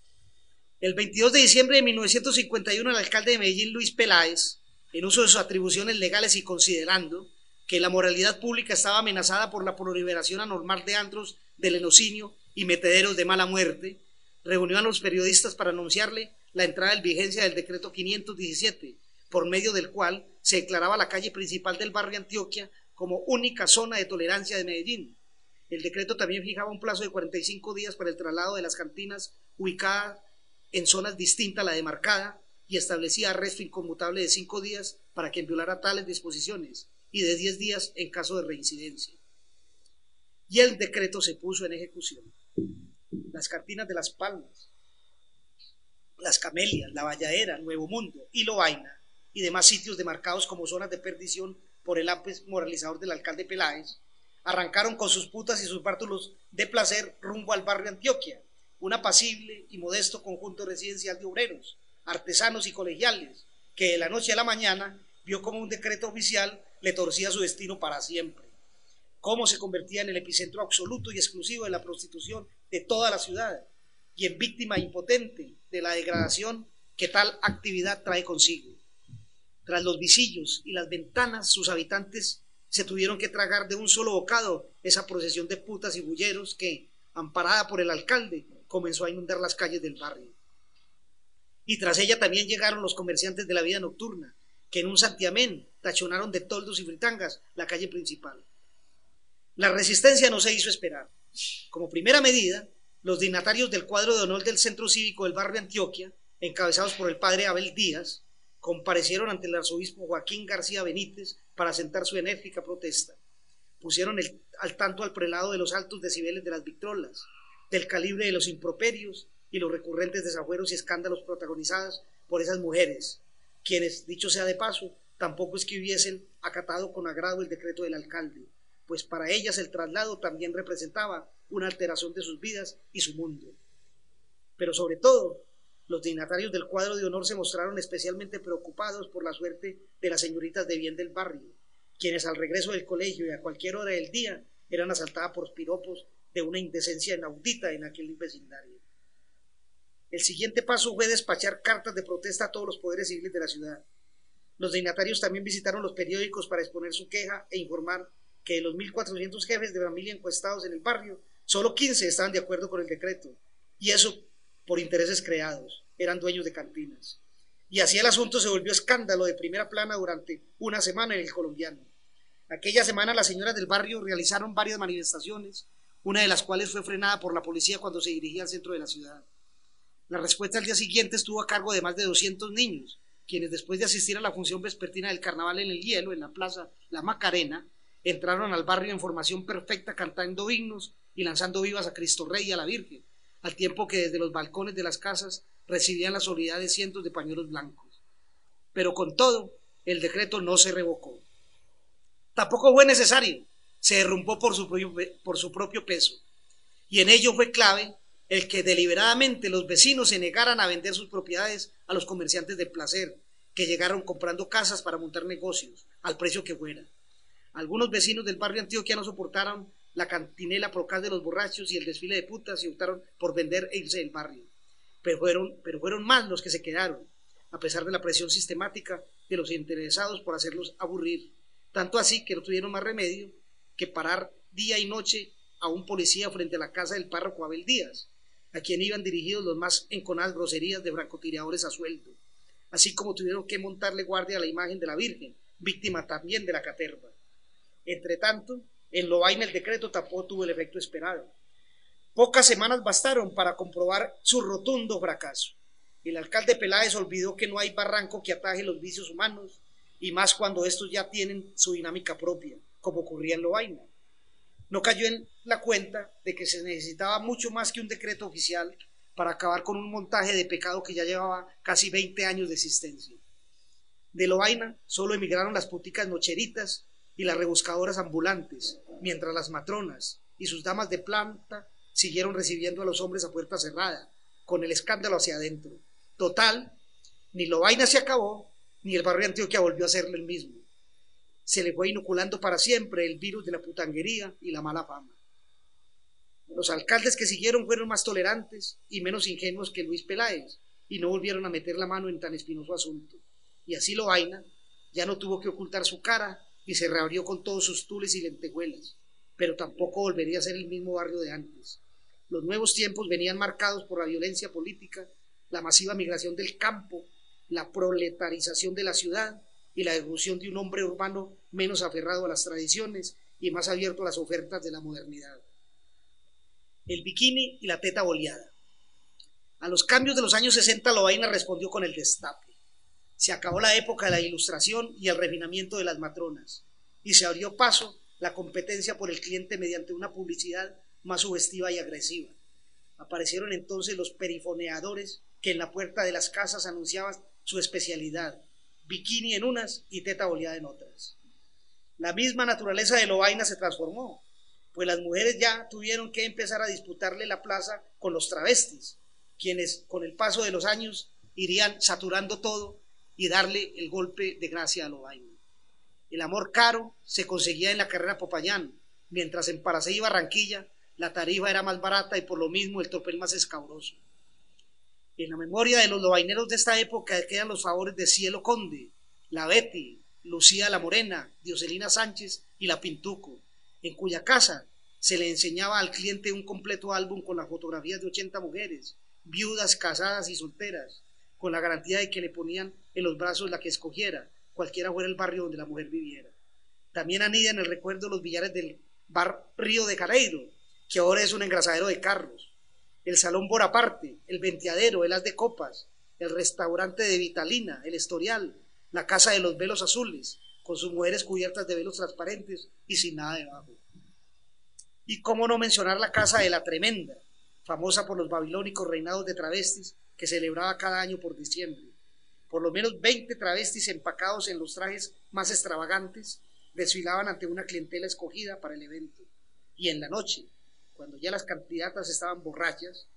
El 22 de diciembre de 1951, el alcalde de Medellín, Luis Peláez, en uso de sus atribuciones legales y considerando que la moralidad pública estaba amenazada por la proliferación anormal de antros del enocinio y metederos de mala muerte, reunió a los periodistas para anunciarle la entrada en vigencia del decreto 517, por medio del cual se declaraba la calle principal del barrio Antioquia como única zona de tolerancia de Medellín. El decreto también fijaba un plazo de 45 días para el traslado de las cantinas ubicadas en zonas distintas a la demarcada y establecía arresto inconmutable de cinco días para quien violara tales disposiciones y de diez días en caso de reincidencia. Y el decreto se puso en ejecución. Las cartinas de las palmas, las camelias, la Valladera, Nuevo Mundo y Lovaina y demás sitios demarcados como zonas de perdición por el apes moralizador del alcalde Peláez, arrancaron con sus putas y sus bártulos de placer rumbo al barrio Antioquia, un apacible y modesto conjunto residencial de obreros, artesanos y colegiales, que de la noche a la mañana vio como un decreto oficial le torcía su destino para siempre, cómo se convertía en el epicentro absoluto y exclusivo de la prostitución de toda la ciudad y en víctima impotente de la degradación que tal actividad trae consigo. Tras los visillos y las ventanas, sus habitantes se tuvieron que tragar de un solo bocado esa procesión de putas y bulleros que, amparada por el alcalde, comenzó a inundar las calles del barrio. Y tras ella también llegaron los comerciantes de la vida nocturna, que en un santiamén tachonaron de toldos y fritangas la calle principal. La resistencia no se hizo esperar. Como primera medida, los dignatarios del cuadro de honor del Centro Cívico del barrio Antioquia, encabezados por el padre Abel Díaz, comparecieron ante el arzobispo Joaquín García Benítez para sentar su enérgica protesta. Pusieron al tanto al prelado de los altos decibeles de las victrolas, del calibre de los improperios y los recurrentes desafueros y escándalos protagonizados por esas mujeres, quienes, dicho sea de paso, tampoco es que hubiesen acatado con agrado el decreto del alcalde, pues para ellas el traslado también representaba una alteración de sus vidas y su mundo. Pero sobre todo, los dignatarios del cuadro de honor se mostraron especialmente preocupados por la suerte de las señoritas de bien del barrio, quienes al regreso del colegio y a cualquier hora del día eran asaltadas por piropos de una indecencia inaudita en aquel vecindario. El siguiente paso fue despachar cartas de protesta a todos los poderes civiles de la ciudad. Los dignatarios también visitaron los periódicos para exponer su queja e informar que de los 1.400 jefes de familia encuestados en el barrio, solo 15 estaban de acuerdo con el decreto, y eso por intereses creados eran dueños de cantinas. Y así el asunto se volvió escándalo de primera plana durante una semana en el colombiano. Aquella semana las señoras del barrio realizaron varias manifestaciones, una de las cuales fue frenada por la policía cuando se dirigía al centro de la ciudad. La respuesta al día siguiente estuvo a cargo de más de 200 niños, quienes después de asistir a la función vespertina del carnaval en el hielo, en la plaza La Macarena, entraron al barrio en formación perfecta cantando himnos y lanzando vivas a Cristo Rey y a la Virgen, al tiempo que desde los balcones de las casas recibían la solidaridad de cientos de pañuelos blancos. Pero con todo, el decreto no se revocó. Tampoco fue necesario, se derrumbó por su propio, peso. Y en ello fue clave el que deliberadamente los vecinos se negaran a vender sus propiedades a los comerciantes de placer, que llegaron comprando casas para montar negocios, al precio que fuera. Algunos vecinos del barrio Antioquia no soportaron la cantinela procal de los borrachos y el desfile de putas y optaron por vender e irse del barrio pero fueron, pero fueron más los que se quedaron, a pesar de la presión sistemática de los interesados por hacerlos aburrir, tanto así que no tuvieron más remedio que parar día y noche a un policía frente a la casa del párroco Abel Díaz, a quien iban dirigidos los más enconadas groserías de francotiradores a sueldo, así como tuvieron que montarle guardia a la imagen de la Virgen, víctima también de la caterva. Entre tanto, en Lovaina el decreto tampoco tuvo el efecto esperado. Pocas semanas bastaron para comprobar su rotundo fracaso. El alcalde Peláez olvidó que no hay barranco que ataje los vicios humanos, y más cuando estos ya tienen su dinámica propia, como ocurría en Lovaina. No cayó en la cuenta de que se necesitaba mucho más que un decreto oficial para acabar con un montaje de pecado que ya llevaba casi 20 años de existencia. De Lovaina solo emigraron las puticas nocheritas y las rebuscadoras ambulantes, mientras las matronas y sus damas de planta siguieron recibiendo a los hombres a puerta cerrada, con el escándalo hacia adentro. Total, ni lo vaina se acabó, ni el barrio Antioquia volvió a ser el mismo. Se le fue inoculando para siempre el virus de la putanguería y la mala fama. Los alcaldes que siguieron fueron más tolerantes y menos ingenuos que Luis Peláez, y no volvieron a meter la mano en tan espinoso asunto. Y así lo vaina ya no tuvo que ocultar su cara y se reabrió con todos sus tules y lentejuelas, pero tampoco volvería a ser el mismo barrio de antes. Los nuevos tiempos venían marcados por la violencia política, la masiva migración del campo, la proletarización de la ciudad y la evolución de un hombre urbano menos aferrado a las tradiciones y más abierto a las ofertas de la modernidad. El bikini y la teta boleada. A los cambios de los años 60, Lovaina respondió con el destape. Se acabó la época de la ilustración y el refinamiento de las matronas, y se abrió paso la competencia por el cliente mediante una publicidad más sugestiva y agresiva. Aparecieron entonces los perifoneadores que en la puerta de las casas anunciaban su especialidad, bikini en unas y teta oleada en otras. La misma naturaleza de Lovaina se transformó, pues las mujeres ya tuvieron que empezar a disputarle la plaza con los travestis, quienes con el paso de los años irían saturando todo y darle el golpe de gracia a Lovaina. El amor caro se conseguía en la carrera Popayán, mientras en Paracé y Barranquilla la tarifa era más barata y por lo mismo el tropel más escabroso. En la memoria de los lobaineros de esta época quedan los favores de Cielo Conde, la Betty, Lucía la Morena, Dioselina Sánchez y la Pintuco, en cuya casa se le enseñaba al cliente un completo álbum con las fotografías de 80 mujeres, viudas, casadas y solteras, con la garantía de que le ponían en los brazos la que escogiera, cualquiera fuera el barrio donde la mujer viviera. También anida en el recuerdo los billares del bar Río de Careiro, que ahora es un engrasadero de carros, el Salón Boraparte, el Venteadero, el As de Copas, el restaurante de Vitalina, el Estorial, la Casa de los Velos Azules, con sus mujeres cubiertas de velos transparentes y sin nada debajo. Y cómo no mencionar la Casa de la Tremenda, famosa por los babilónicos reinados de travestis que celebraba cada año por diciembre por lo menos 20 travestis empacados en los trajes más extravagantes desfilaban ante una clientela escogida para el evento. Y en la noche, cuando ya las candidatas estaban borrachas,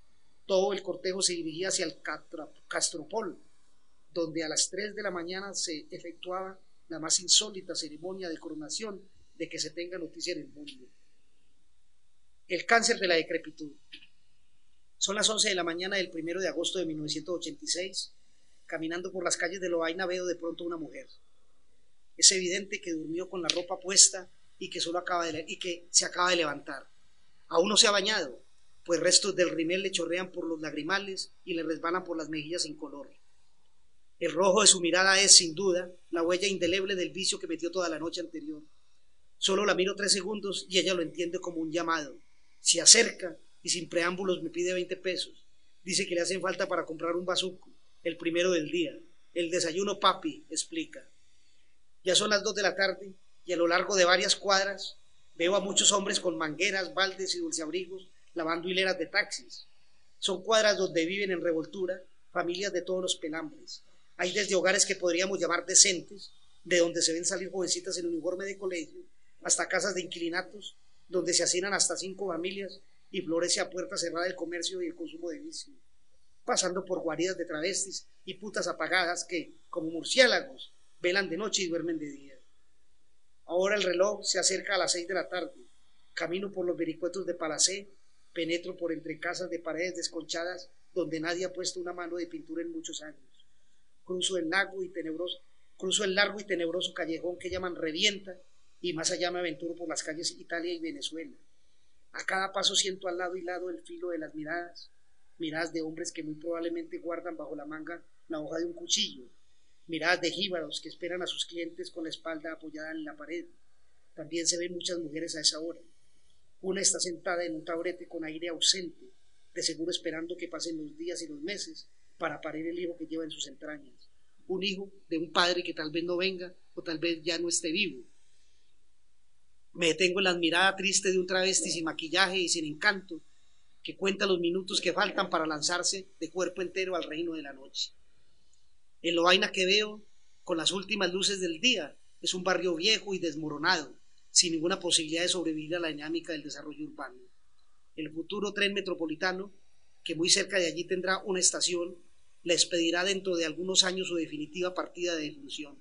todo el cortejo se dirigía hacia el Castropol, donde a las 3 de la mañana se efectuaba la más insólita ceremonia de coronación de que se tenga noticia en el mundo. El cáncer de la decrepitud. Son las 11 de la mañana del 1 de agosto de 1986 Caminando por las calles de Loaina veo de pronto una mujer. Es evidente que durmió con la ropa puesta y que, solo acaba y que se acaba de levantar. Aún no se ha bañado, pues restos del rimel le chorrean por los lagrimales y le resbalan por las mejillas sin color. El rojo de su mirada es, sin duda, la huella indeleble del vicio que metió toda la noche anterior. Solo la miro tres segundos y ella lo entiende como un llamado. Se acerca y sin preámbulos me pide 20 pesos. Dice que le hacen falta para comprar un bazuco el primero del día. El desayuno papi, explica. Ya son las dos de la tarde y a lo largo de varias cuadras veo a muchos hombres con mangueras, baldes y dulceabrigos lavando hileras de taxis. Son cuadras donde viven en revoltura familias de todos los pelambres. Hay desde hogares que podríamos llamar decentes, de donde se ven salir jovencitas en uniforme de colegio, hasta casas de inquilinatos, donde se hacinan hasta cinco familias y florece a puerta cerrada el comercio y el consumo de vicio pasando por guaridas de travestis y putas apagadas que, como murciélagos, velan de noche y duermen de día. Ahora el reloj se acerca a las seis de la tarde. Camino por los vericuetos de Palacé, penetro por entre casas de paredes desconchadas donde nadie ha puesto una mano de pintura en muchos años. Cruzo el largo y tenebroso, cruzo el largo y tenebroso callejón que llaman Revienta y más allá me aventuro por las calles Italia y Venezuela. A cada paso siento al lado y lado el filo de las miradas, miradas de hombres que muy probablemente guardan bajo la manga la hoja de un cuchillo, miradas de jíbaros que esperan a sus clientes con la espalda apoyada en la pared. También se ven muchas mujeres a esa hora. Una está sentada en un taburete con aire ausente, de seguro esperando que pasen los días y los meses para parir el hijo que lleva en sus entrañas. Un hijo de un padre que tal vez no venga o tal vez ya no esté vivo. Me detengo en la mirada triste de un travesti sin maquillaje y sin encanto que cuenta los minutos que faltan para lanzarse de cuerpo entero al reino de la noche. En lo vaina que veo, con las últimas luces del día, es un barrio viejo y desmoronado, sin ninguna posibilidad de sobrevivir a la dinámica del desarrollo urbano. El futuro tren metropolitano, que muy cerca de allí tendrá una estación, le expedirá dentro de algunos años su definitiva partida de difusión.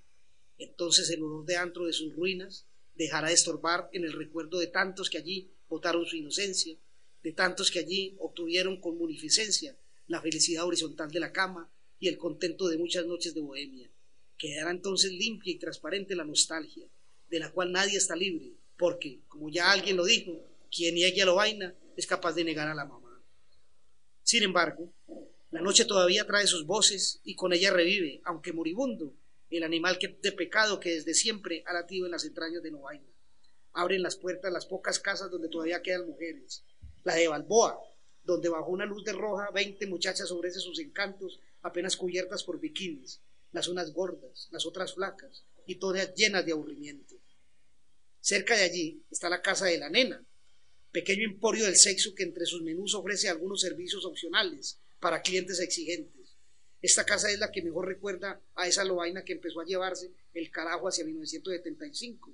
Entonces el olor de antro de sus ruinas dejará de estorbar en el recuerdo de tantos que allí votaron su inocencia de tantos que allí obtuvieron con munificencia la felicidad horizontal de la cama y el contento de muchas noches de bohemia. Quedará entonces limpia y transparente la nostalgia, de la cual nadie está libre, porque, como ya alguien lo dijo, quien niegue a lo vaina es capaz de negar a la mamá. Sin embargo, la noche todavía trae sus voces y con ella revive, aunque moribundo, el animal de pecado que desde siempre ha latido en las entrañas de Novaina. Abren las puertas las pocas casas donde todavía quedan mujeres, la de Balboa, donde bajo una luz de roja veinte muchachas ofrecen sus encantos apenas cubiertas por bikinis, las unas gordas, las otras flacas, y todas llenas de aburrimiento. Cerca de allí está la casa de la nena, pequeño emporio del sexo que entre sus menús ofrece algunos servicios opcionales para clientes exigentes. Esta casa es la que mejor recuerda a esa lobaina que empezó a llevarse el carajo hacia 1975,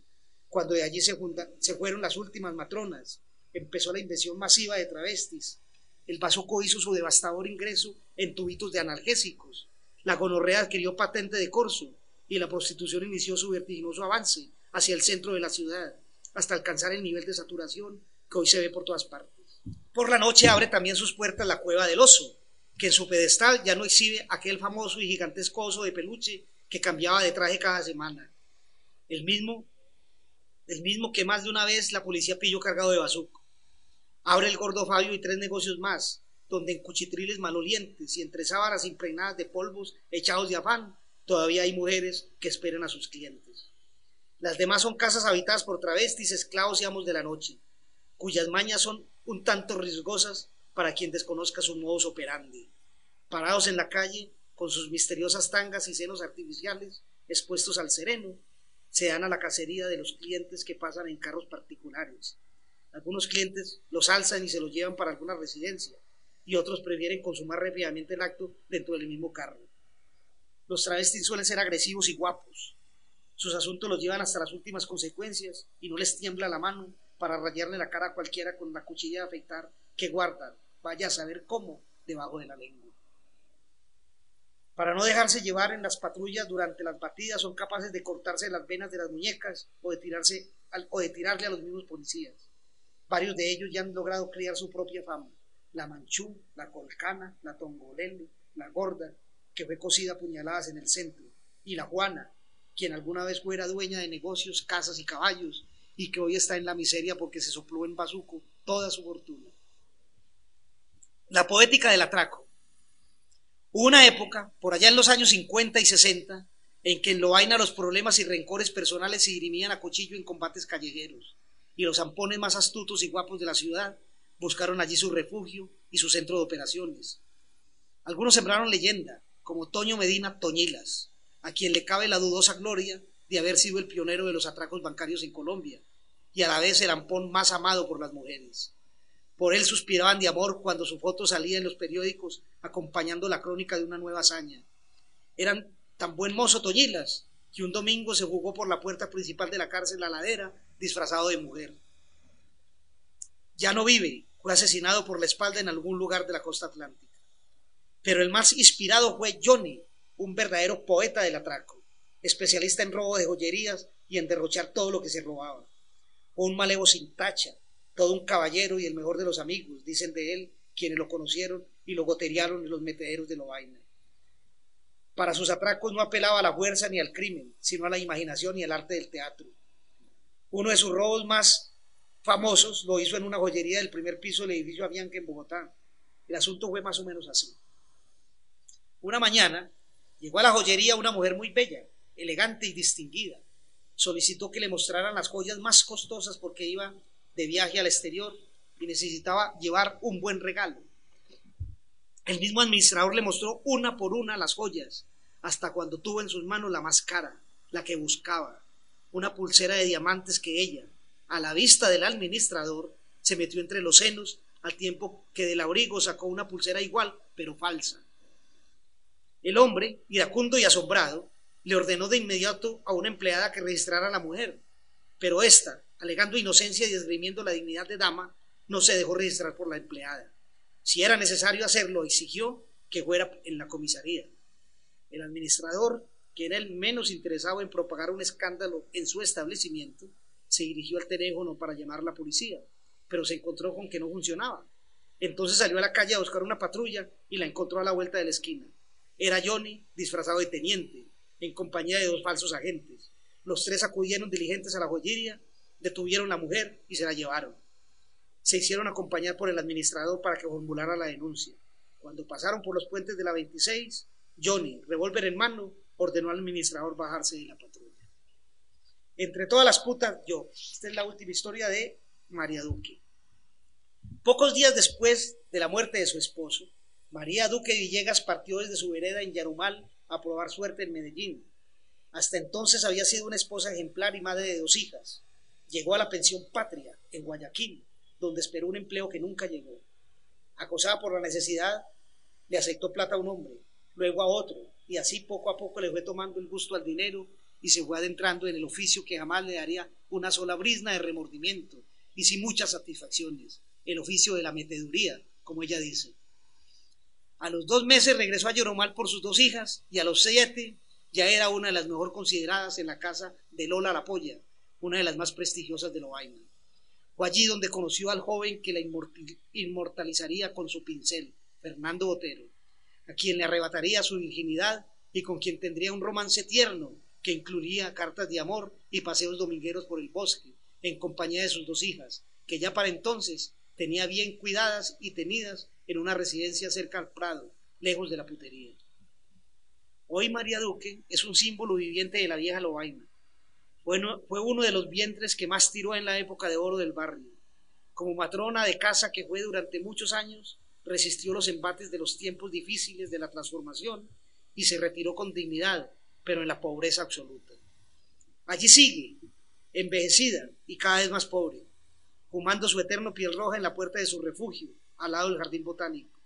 cuando de allí se, se fueron las últimas matronas, empezó la invención masiva de travestis, el bazuco hizo su devastador ingreso en tubitos de analgésicos, la gonorrea adquirió patente de corso y la prostitución inició su vertiginoso avance hacia el centro de la ciudad, hasta alcanzar el nivel de saturación que hoy se ve por todas partes. Por la noche abre también sus puertas la cueva del oso, que en su pedestal ya no exhibe aquel famoso y gigantesco oso de peluche que cambiaba de traje cada semana. El mismo, el mismo que más de una vez la policía pilló cargado de bazuco. Abre el gordo Fabio y tres negocios más, donde en cuchitriles malolientes y entre sábanas impregnadas de polvos echados de afán, todavía hay mujeres que esperan a sus clientes. Las demás son casas habitadas por travestis, esclavos y amos de la noche, cuyas mañas son un tanto riesgosas para quien desconozca sus modos operandi. Parados en la calle, con sus misteriosas tangas y senos artificiales expuestos al sereno, se dan a la cacería de los clientes que pasan en carros particulares. Algunos clientes los alzan y se los llevan para alguna residencia, y otros prefieren consumar rápidamente el acto dentro del mismo carro. Los travestis suelen ser agresivos y guapos. Sus asuntos los llevan hasta las últimas consecuencias y no les tiembla la mano para rayarle la cara a cualquiera con la cuchilla de afeitar que guardan, vaya a saber cómo, debajo de la lengua. Para no dejarse llevar en las patrullas durante las batidas, son capaces de cortarse las venas de las muñecas o de, tirarse o de tirarle a los mismos policías. Varios de ellos ya han logrado criar su propia fama. La Manchú, la Colcana, la Tongolele, la Gorda, que fue cosida a puñaladas en el centro, y la Juana, quien alguna vez fuera dueña de negocios, casas y caballos, y que hoy está en la miseria porque se sopló en bazuco toda su fortuna. La poética del atraco. Una época, por allá en los años 50 y 60, en que en Loaina los problemas y rencores personales se dirimían a cuchillo en combates callejeros, y los zampones más astutos y guapos de la ciudad buscaron allí su refugio y su centro de operaciones. Algunos sembraron leyenda, como Toño Medina Toñilas, a quien le cabe la dudosa gloria de haber sido el pionero de los atracos bancarios en Colombia, y a la vez el ampón más amado por las mujeres. Por él suspiraban de amor cuando su foto salía en los periódicos acompañando la crónica de una nueva hazaña. Eran tan buen mozo Toñilas que un domingo se jugó por la puerta principal de la cárcel La Ladera disfrazado de mujer. Ya no vive, fue asesinado por la espalda en algún lugar de la costa atlántica. Pero el más inspirado fue Johnny, un verdadero poeta del atraco, especialista en robo de joyerías y en derrochar todo lo que se robaba un malevo sin tacha, todo un caballero y el mejor de los amigos, dicen de él quienes lo conocieron y lo goteriaron en los metederos de Lovaina. Para sus atracos no apelaba a la fuerza ni al crimen, sino a la imaginación y el arte del teatro. Uno de sus robos más famosos lo hizo en una joyería del primer piso del edificio Avianca en Bogotá. El asunto fue más o menos así. Una mañana llegó a la joyería una mujer muy bella, elegante y distinguida solicitó que le mostraran las joyas más costosas porque iba de viaje al exterior y necesitaba llevar un buen regalo. El mismo administrador le mostró una por una las joyas, hasta cuando tuvo en sus manos la más cara, la que buscaba, una pulsera de diamantes que ella, a la vista del administrador, se metió entre los senos, al tiempo que del abrigo sacó una pulsera igual, pero falsa. El hombre, iracundo y asombrado, le ordenó de inmediato a una empleada que registrara a la mujer, pero ésta, alegando inocencia y esgrimiendo la dignidad de dama, no se dejó registrar por la empleada. Si era necesario hacerlo, exigió que fuera en la comisaría. El administrador, que era el menos interesado en propagar un escándalo en su establecimiento, se dirigió al teléfono para llamar a la policía, pero se encontró con que no funcionaba. Entonces salió a la calle a buscar una patrulla y la encontró a la vuelta de la esquina. Era Johnny disfrazado de teniente, en compañía de dos falsos agentes. Los tres acudieron diligentes a la joyería, detuvieron a la mujer y se la llevaron. Se hicieron acompañar por el administrador para que formulara la denuncia. Cuando pasaron por los puentes de la 26, Johnny, revólver en mano, ordenó al administrador bajarse de la patrulla. Entre todas las putas, yo. Esta es la última historia de María Duque. Pocos días después de la muerte de su esposo, María Duque Villegas partió desde su vereda en Yarumal a probar suerte en Medellín. Hasta entonces había sido una esposa ejemplar y madre de dos hijas. Llegó a la pensión patria en Guayaquil, donde esperó un empleo que nunca llegó. Acosada por la necesidad, le aceptó plata a un hombre, luego a otro, y así poco a poco le fue tomando el gusto al dinero y se fue adentrando en el oficio que jamás le daría una sola brisna de remordimiento y sin muchas satisfacciones, el oficio de la meteduría, como ella dice. A los dos meses regresó a Yoromal por sus dos hijas y a los siete ya era una de las mejor consideradas en la casa de Lola La Polla, una de las más prestigiosas de Lovaina. Fue allí donde conoció al joven que la inmortalizaría con su pincel, Fernando Botero, a quien le arrebataría su virginidad y con quien tendría un romance tierno que incluiría cartas de amor y paseos domingueros por el bosque, en compañía de sus dos hijas, que ya para entonces tenía bien cuidadas y tenidas en una residencia cerca al Prado, lejos de la putería. Hoy María Duque es un símbolo viviente de la vieja Lobaina. Fue, fue uno de los vientres que más tiró en la época de oro del barrio. Como matrona de casa que fue durante muchos años, resistió los embates de los tiempos difíciles de la transformación y se retiró con dignidad, pero en la pobreza absoluta. Allí sigue, envejecida y cada vez más pobre, fumando su eterno piel roja en la puerta de su refugio, al lado del jardín botánico.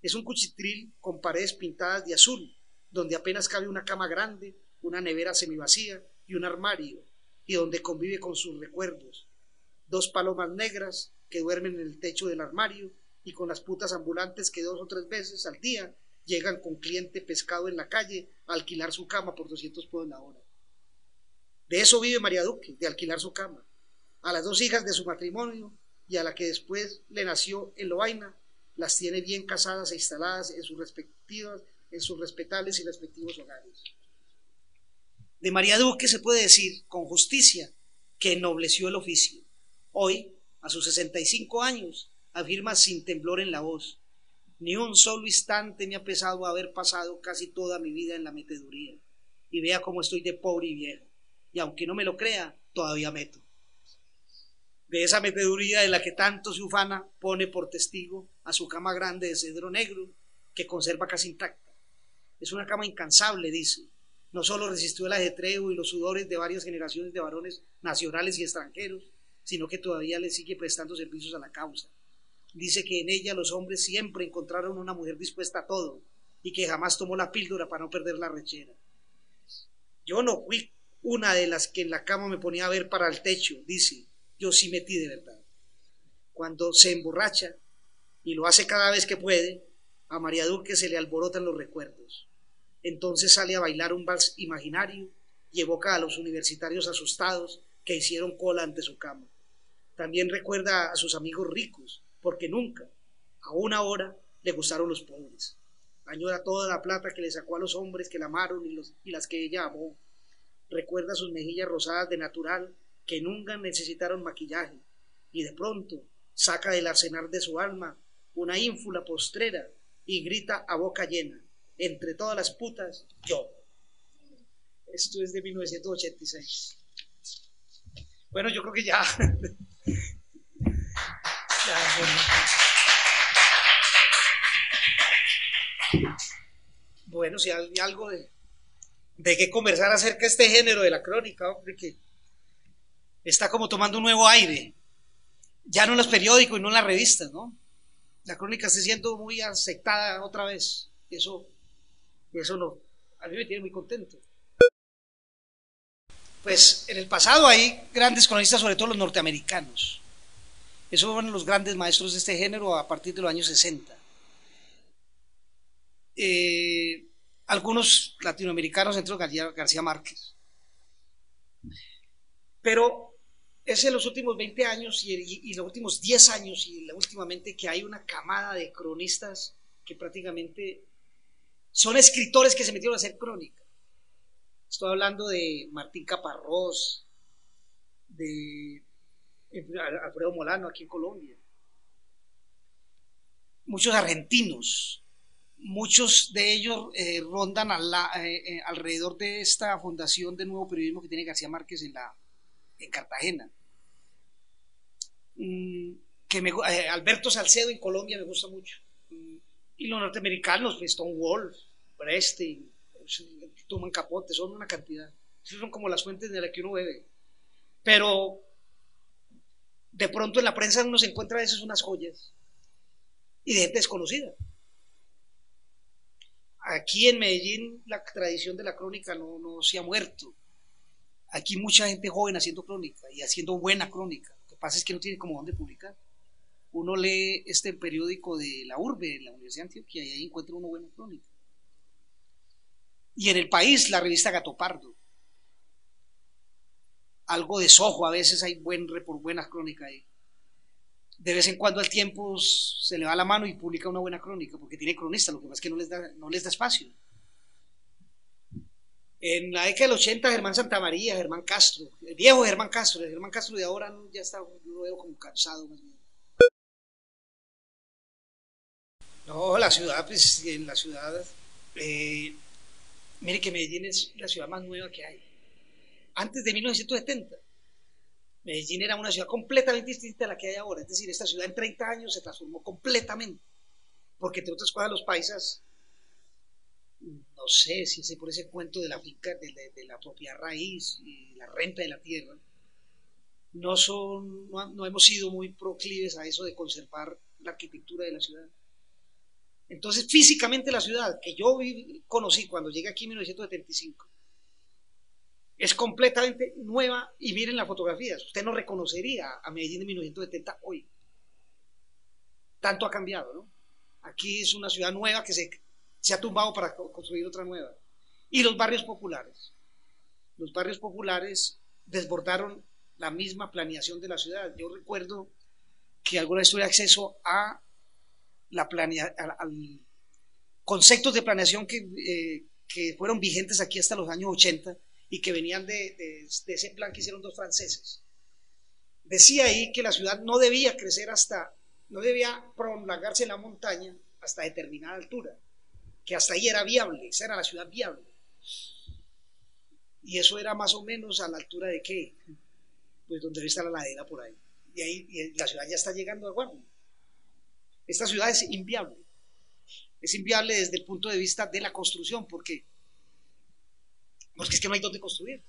Es un cuchitril con paredes pintadas de azul, donde apenas cabe una cama grande, una nevera semivacía y un armario, y donde convive con sus recuerdos. Dos palomas negras que duermen en el techo del armario y con las putas ambulantes que dos o tres veces al día llegan con cliente pescado en la calle a alquilar su cama por 200 pesos la hora. De eso vive María Duque, de alquilar su cama. A las dos hijas de su matrimonio y a la que después le nació en Lovaina, las tiene bien casadas e instaladas en sus respectivas en sus respetables y respectivos hogares. De María Duque se puede decir con justicia que ennobleció el oficio. Hoy, a sus 65 años, afirma sin temblor en la voz, ni un solo instante me ha pesado haber pasado casi toda mi vida en la meteduría. Y vea cómo estoy de pobre y viejo. Y aunque no me lo crea, todavía meto. De esa meteduría de la que tanto se ufana, pone por testigo a su cama grande de cedro negro, que conserva casi intacta es una cama incansable, dice. No solo resistió el ajetreo y los sudores de varias generaciones de varones nacionales y extranjeros, sino que todavía le sigue prestando servicios a la causa. Dice que en ella los hombres siempre encontraron una mujer dispuesta a todo y que jamás tomó la píldora para no perder la rechera. Yo no fui una de las que en la cama me ponía a ver para el techo, dice. Yo sí metí de verdad. Cuando se emborracha, y lo hace cada vez que puede, a María Duque se le alborotan los recuerdos. Entonces sale a bailar un vals imaginario y evoca a los universitarios asustados que hicieron cola ante su cama. También recuerda a sus amigos ricos, porque nunca, aún ahora, le gustaron los pobres. Añora toda la plata que le sacó a los hombres que la amaron y, los, y las que ella amó. Recuerda sus mejillas rosadas de natural que nunca necesitaron maquillaje. Y de pronto saca del arsenal de su alma una ínfula postrera y grita a boca llena entre todas las putas, yo. Esto es de 1986. Bueno, yo creo que ya. bueno. si hay algo de, de qué conversar acerca de este género de la crónica, hombre, que está como tomando un nuevo aire. Ya no en los periódicos y no en las revistas, ¿no? La crónica está siendo muy aceptada otra vez. Eso eso no, a mí me tiene muy contento. Pues en el pasado hay grandes cronistas, sobre todo los norteamericanos. Esos fueron los grandes maestros de este género a partir de los años 60. Eh, algunos latinoamericanos, entre García, García Márquez. Pero es en los últimos 20 años y, y, los últimos 10 años y últimamente que hay una camada de cronistas que prácticamente son escritores que se metieron a hacer crónica. Estoy hablando de Martín Caparrós, de Alfredo Molano aquí en Colombia. Muchos argentinos, muchos de ellos eh, rondan eh, eh, alrededor de esta fundación de nuevo periodismo que tiene García Márquez en, la, en Cartagena. Mm, que me, eh, Alberto Salcedo en Colombia me gusta mucho. Y los norteamericanos, pues Stonewall, Preston, Tuman Capote, son una cantidad. son como las fuentes de las que uno bebe. Pero de pronto en la prensa uno se encuentra a veces unas joyas y de gente desconocida. Aquí en Medellín la tradición de la crónica no, no se ha muerto. Aquí mucha gente joven haciendo crónica y haciendo buena crónica. Lo que pasa es que no tiene como dónde publicar. Uno lee este periódico de la Urbe, en la Universidad de Antioquia, y ahí encuentra una buena crónica. Y en el país, la revista Gato Pardo. Algo de sojo, a veces hay buen, por buenas crónicas. De vez en cuando al tiempo se le va la mano y publica una buena crónica, porque tiene cronista, lo que pasa es que no les da, no les da espacio. En la década del 80, Germán Santamaría, Germán Castro, el viejo Germán Castro, el Germán Castro de ahora ya está, lo veo como cansado más bien. No, la ciudad, pues en la ciudad, eh, mire que Medellín es la ciudad más nueva que hay. Antes de 1970, Medellín era una ciudad completamente distinta a la que hay ahora. Es decir, esta ciudad en 30 años se transformó completamente. Porque entre otras cosas los paisas no sé si es por ese cuento de la finca, de, la propia raíz y la renta de la tierra, no, son, no, hemos sido muy proclives a eso de conservar la arquitectura de la ciudad. Entonces, físicamente la ciudad que yo conocí cuando llegué aquí en 1975 es completamente nueva y miren las fotografías. Usted no reconocería a Medellín de 1970 hoy. Tanto ha cambiado, ¿no? Aquí es una ciudad nueva que se se ha tumbado para construir otra nueva. Y los barrios populares. Los barrios populares desbordaron la misma planeación de la ciudad. Yo recuerdo que alguna vez tuve acceso a la planea, conceptos de planeación que, eh, que, fueron vigentes aquí hasta los años 80 y que venían de, ese plan que hicieron dos franceses. Decía ahí que la ciudad no debía crecer hasta, no debía prolongarse la montaña hasta determinada altura que hasta ahí era viable, esa era la ciudad viable. Y eso era más o menos a la altura de qué? Pues donde está la ladera por ahí. Y ahí la ciudad ya está llegando a Guardia. Esta ciudad es inviable. Es inviable desde el punto de vista de la construcción, porque, porque es que no hay donde construir.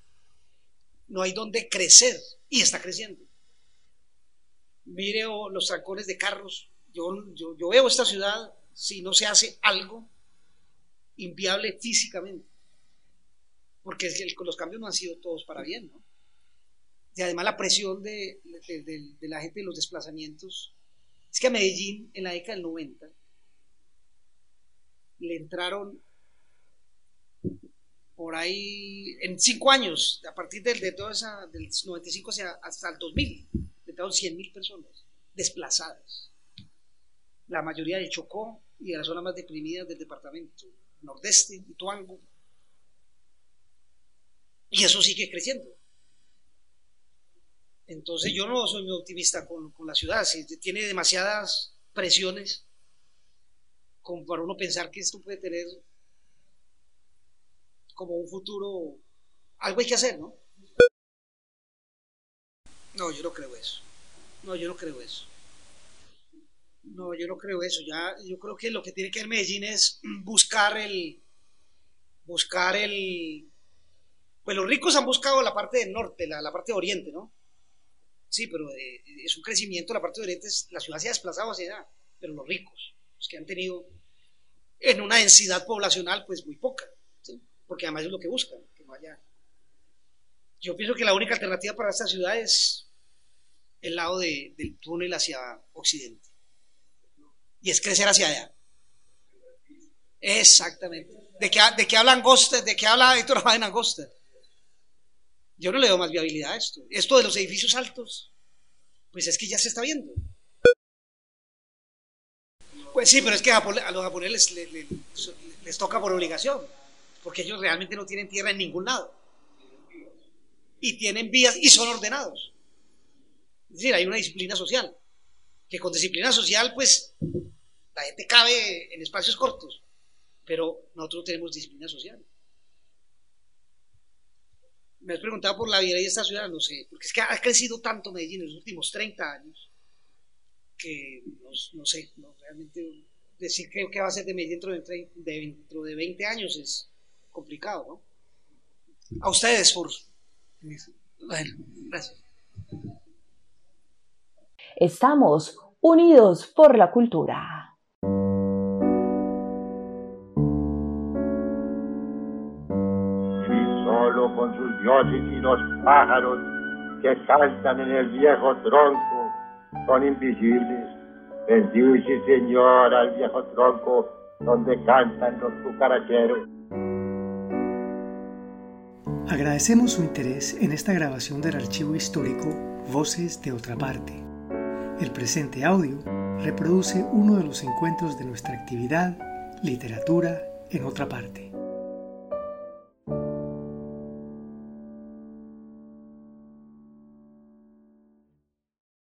No hay donde crecer. Y está creciendo. Mire los trancones de carros. Yo, yo, yo veo esta ciudad, si no se hace algo, inviable físicamente. Porque los cambios no han sido todos para bien, ¿no? Y además la presión de, la gente de los desplazamientos. Es que a Medellín, en la década del 90, le entraron por ahí, en cinco años, a partir de, de toda esa, del 95 hasta el 2000, le entraron 100 mil personas desplazadas. La mayoría de Chocó y de las zonas más deprimidas del departamento nordeste, Tuango. Y eso sigue creciendo. Entonces yo no soy muy optimista con, la ciudad, si tiene demasiadas presiones como para uno pensar que esto puede tener como un futuro, algo hay que hacer, ¿no? No, yo no creo eso. No, yo no creo eso. No, yo no creo eso. Ya, yo creo que lo que tiene que hacer Medellín es buscar el, buscar el, pues los ricos han buscado la parte del norte, la, parte de oriente, ¿no? Sí, pero eh, es un crecimiento, la parte de oriente, la ciudad se ha desplazado hacia allá, pero los ricos, los que han tenido en una densidad poblacional pues muy poca. Porque además es lo que buscan, que no haya... Yo pienso que la única alternativa para esta ciudad es el lado del túnel hacia occidente y es crecer hacia allá. Exactamente. ¿De qué, de qué habla Angosta? ¿De qué habla Héctor en Angosta? Yo no le doy más viabilidad a esto. Esto de los edificios altos, pues es que ya se está viendo. Pues sí, pero es que a los japoneses les, toca por obligación, porque ellos realmente no tienen tierra en ningún lado. Y tienen vías y son ordenados. Es decir, hay una disciplina social, que con disciplina social, pues la gente cabe en espacios cortos, pero nosotros no tenemos disciplina social. Me has preguntado por la vida de esta ciudad, no sé, porque es que ha crecido tanto Medellín en los últimos 30 años que no, sé, realmente decir qué, va a ser de mí dentro de, dentro de 20 años es complicado, ¿no? A ustedes por... Bueno, gracias. Estamos unidos por la cultura. Y solo con sus dioses y los pájaros que cantan en el viejo tronco son invisibles. Bendice, Señor, al viejo tronco donde cantan los cucaracheros. Agradecemos su interés en esta grabación del archivo histórico Voces de otra parte. El presente audio reproduce uno de los encuentros de nuestra actividad Literatura en otra parte.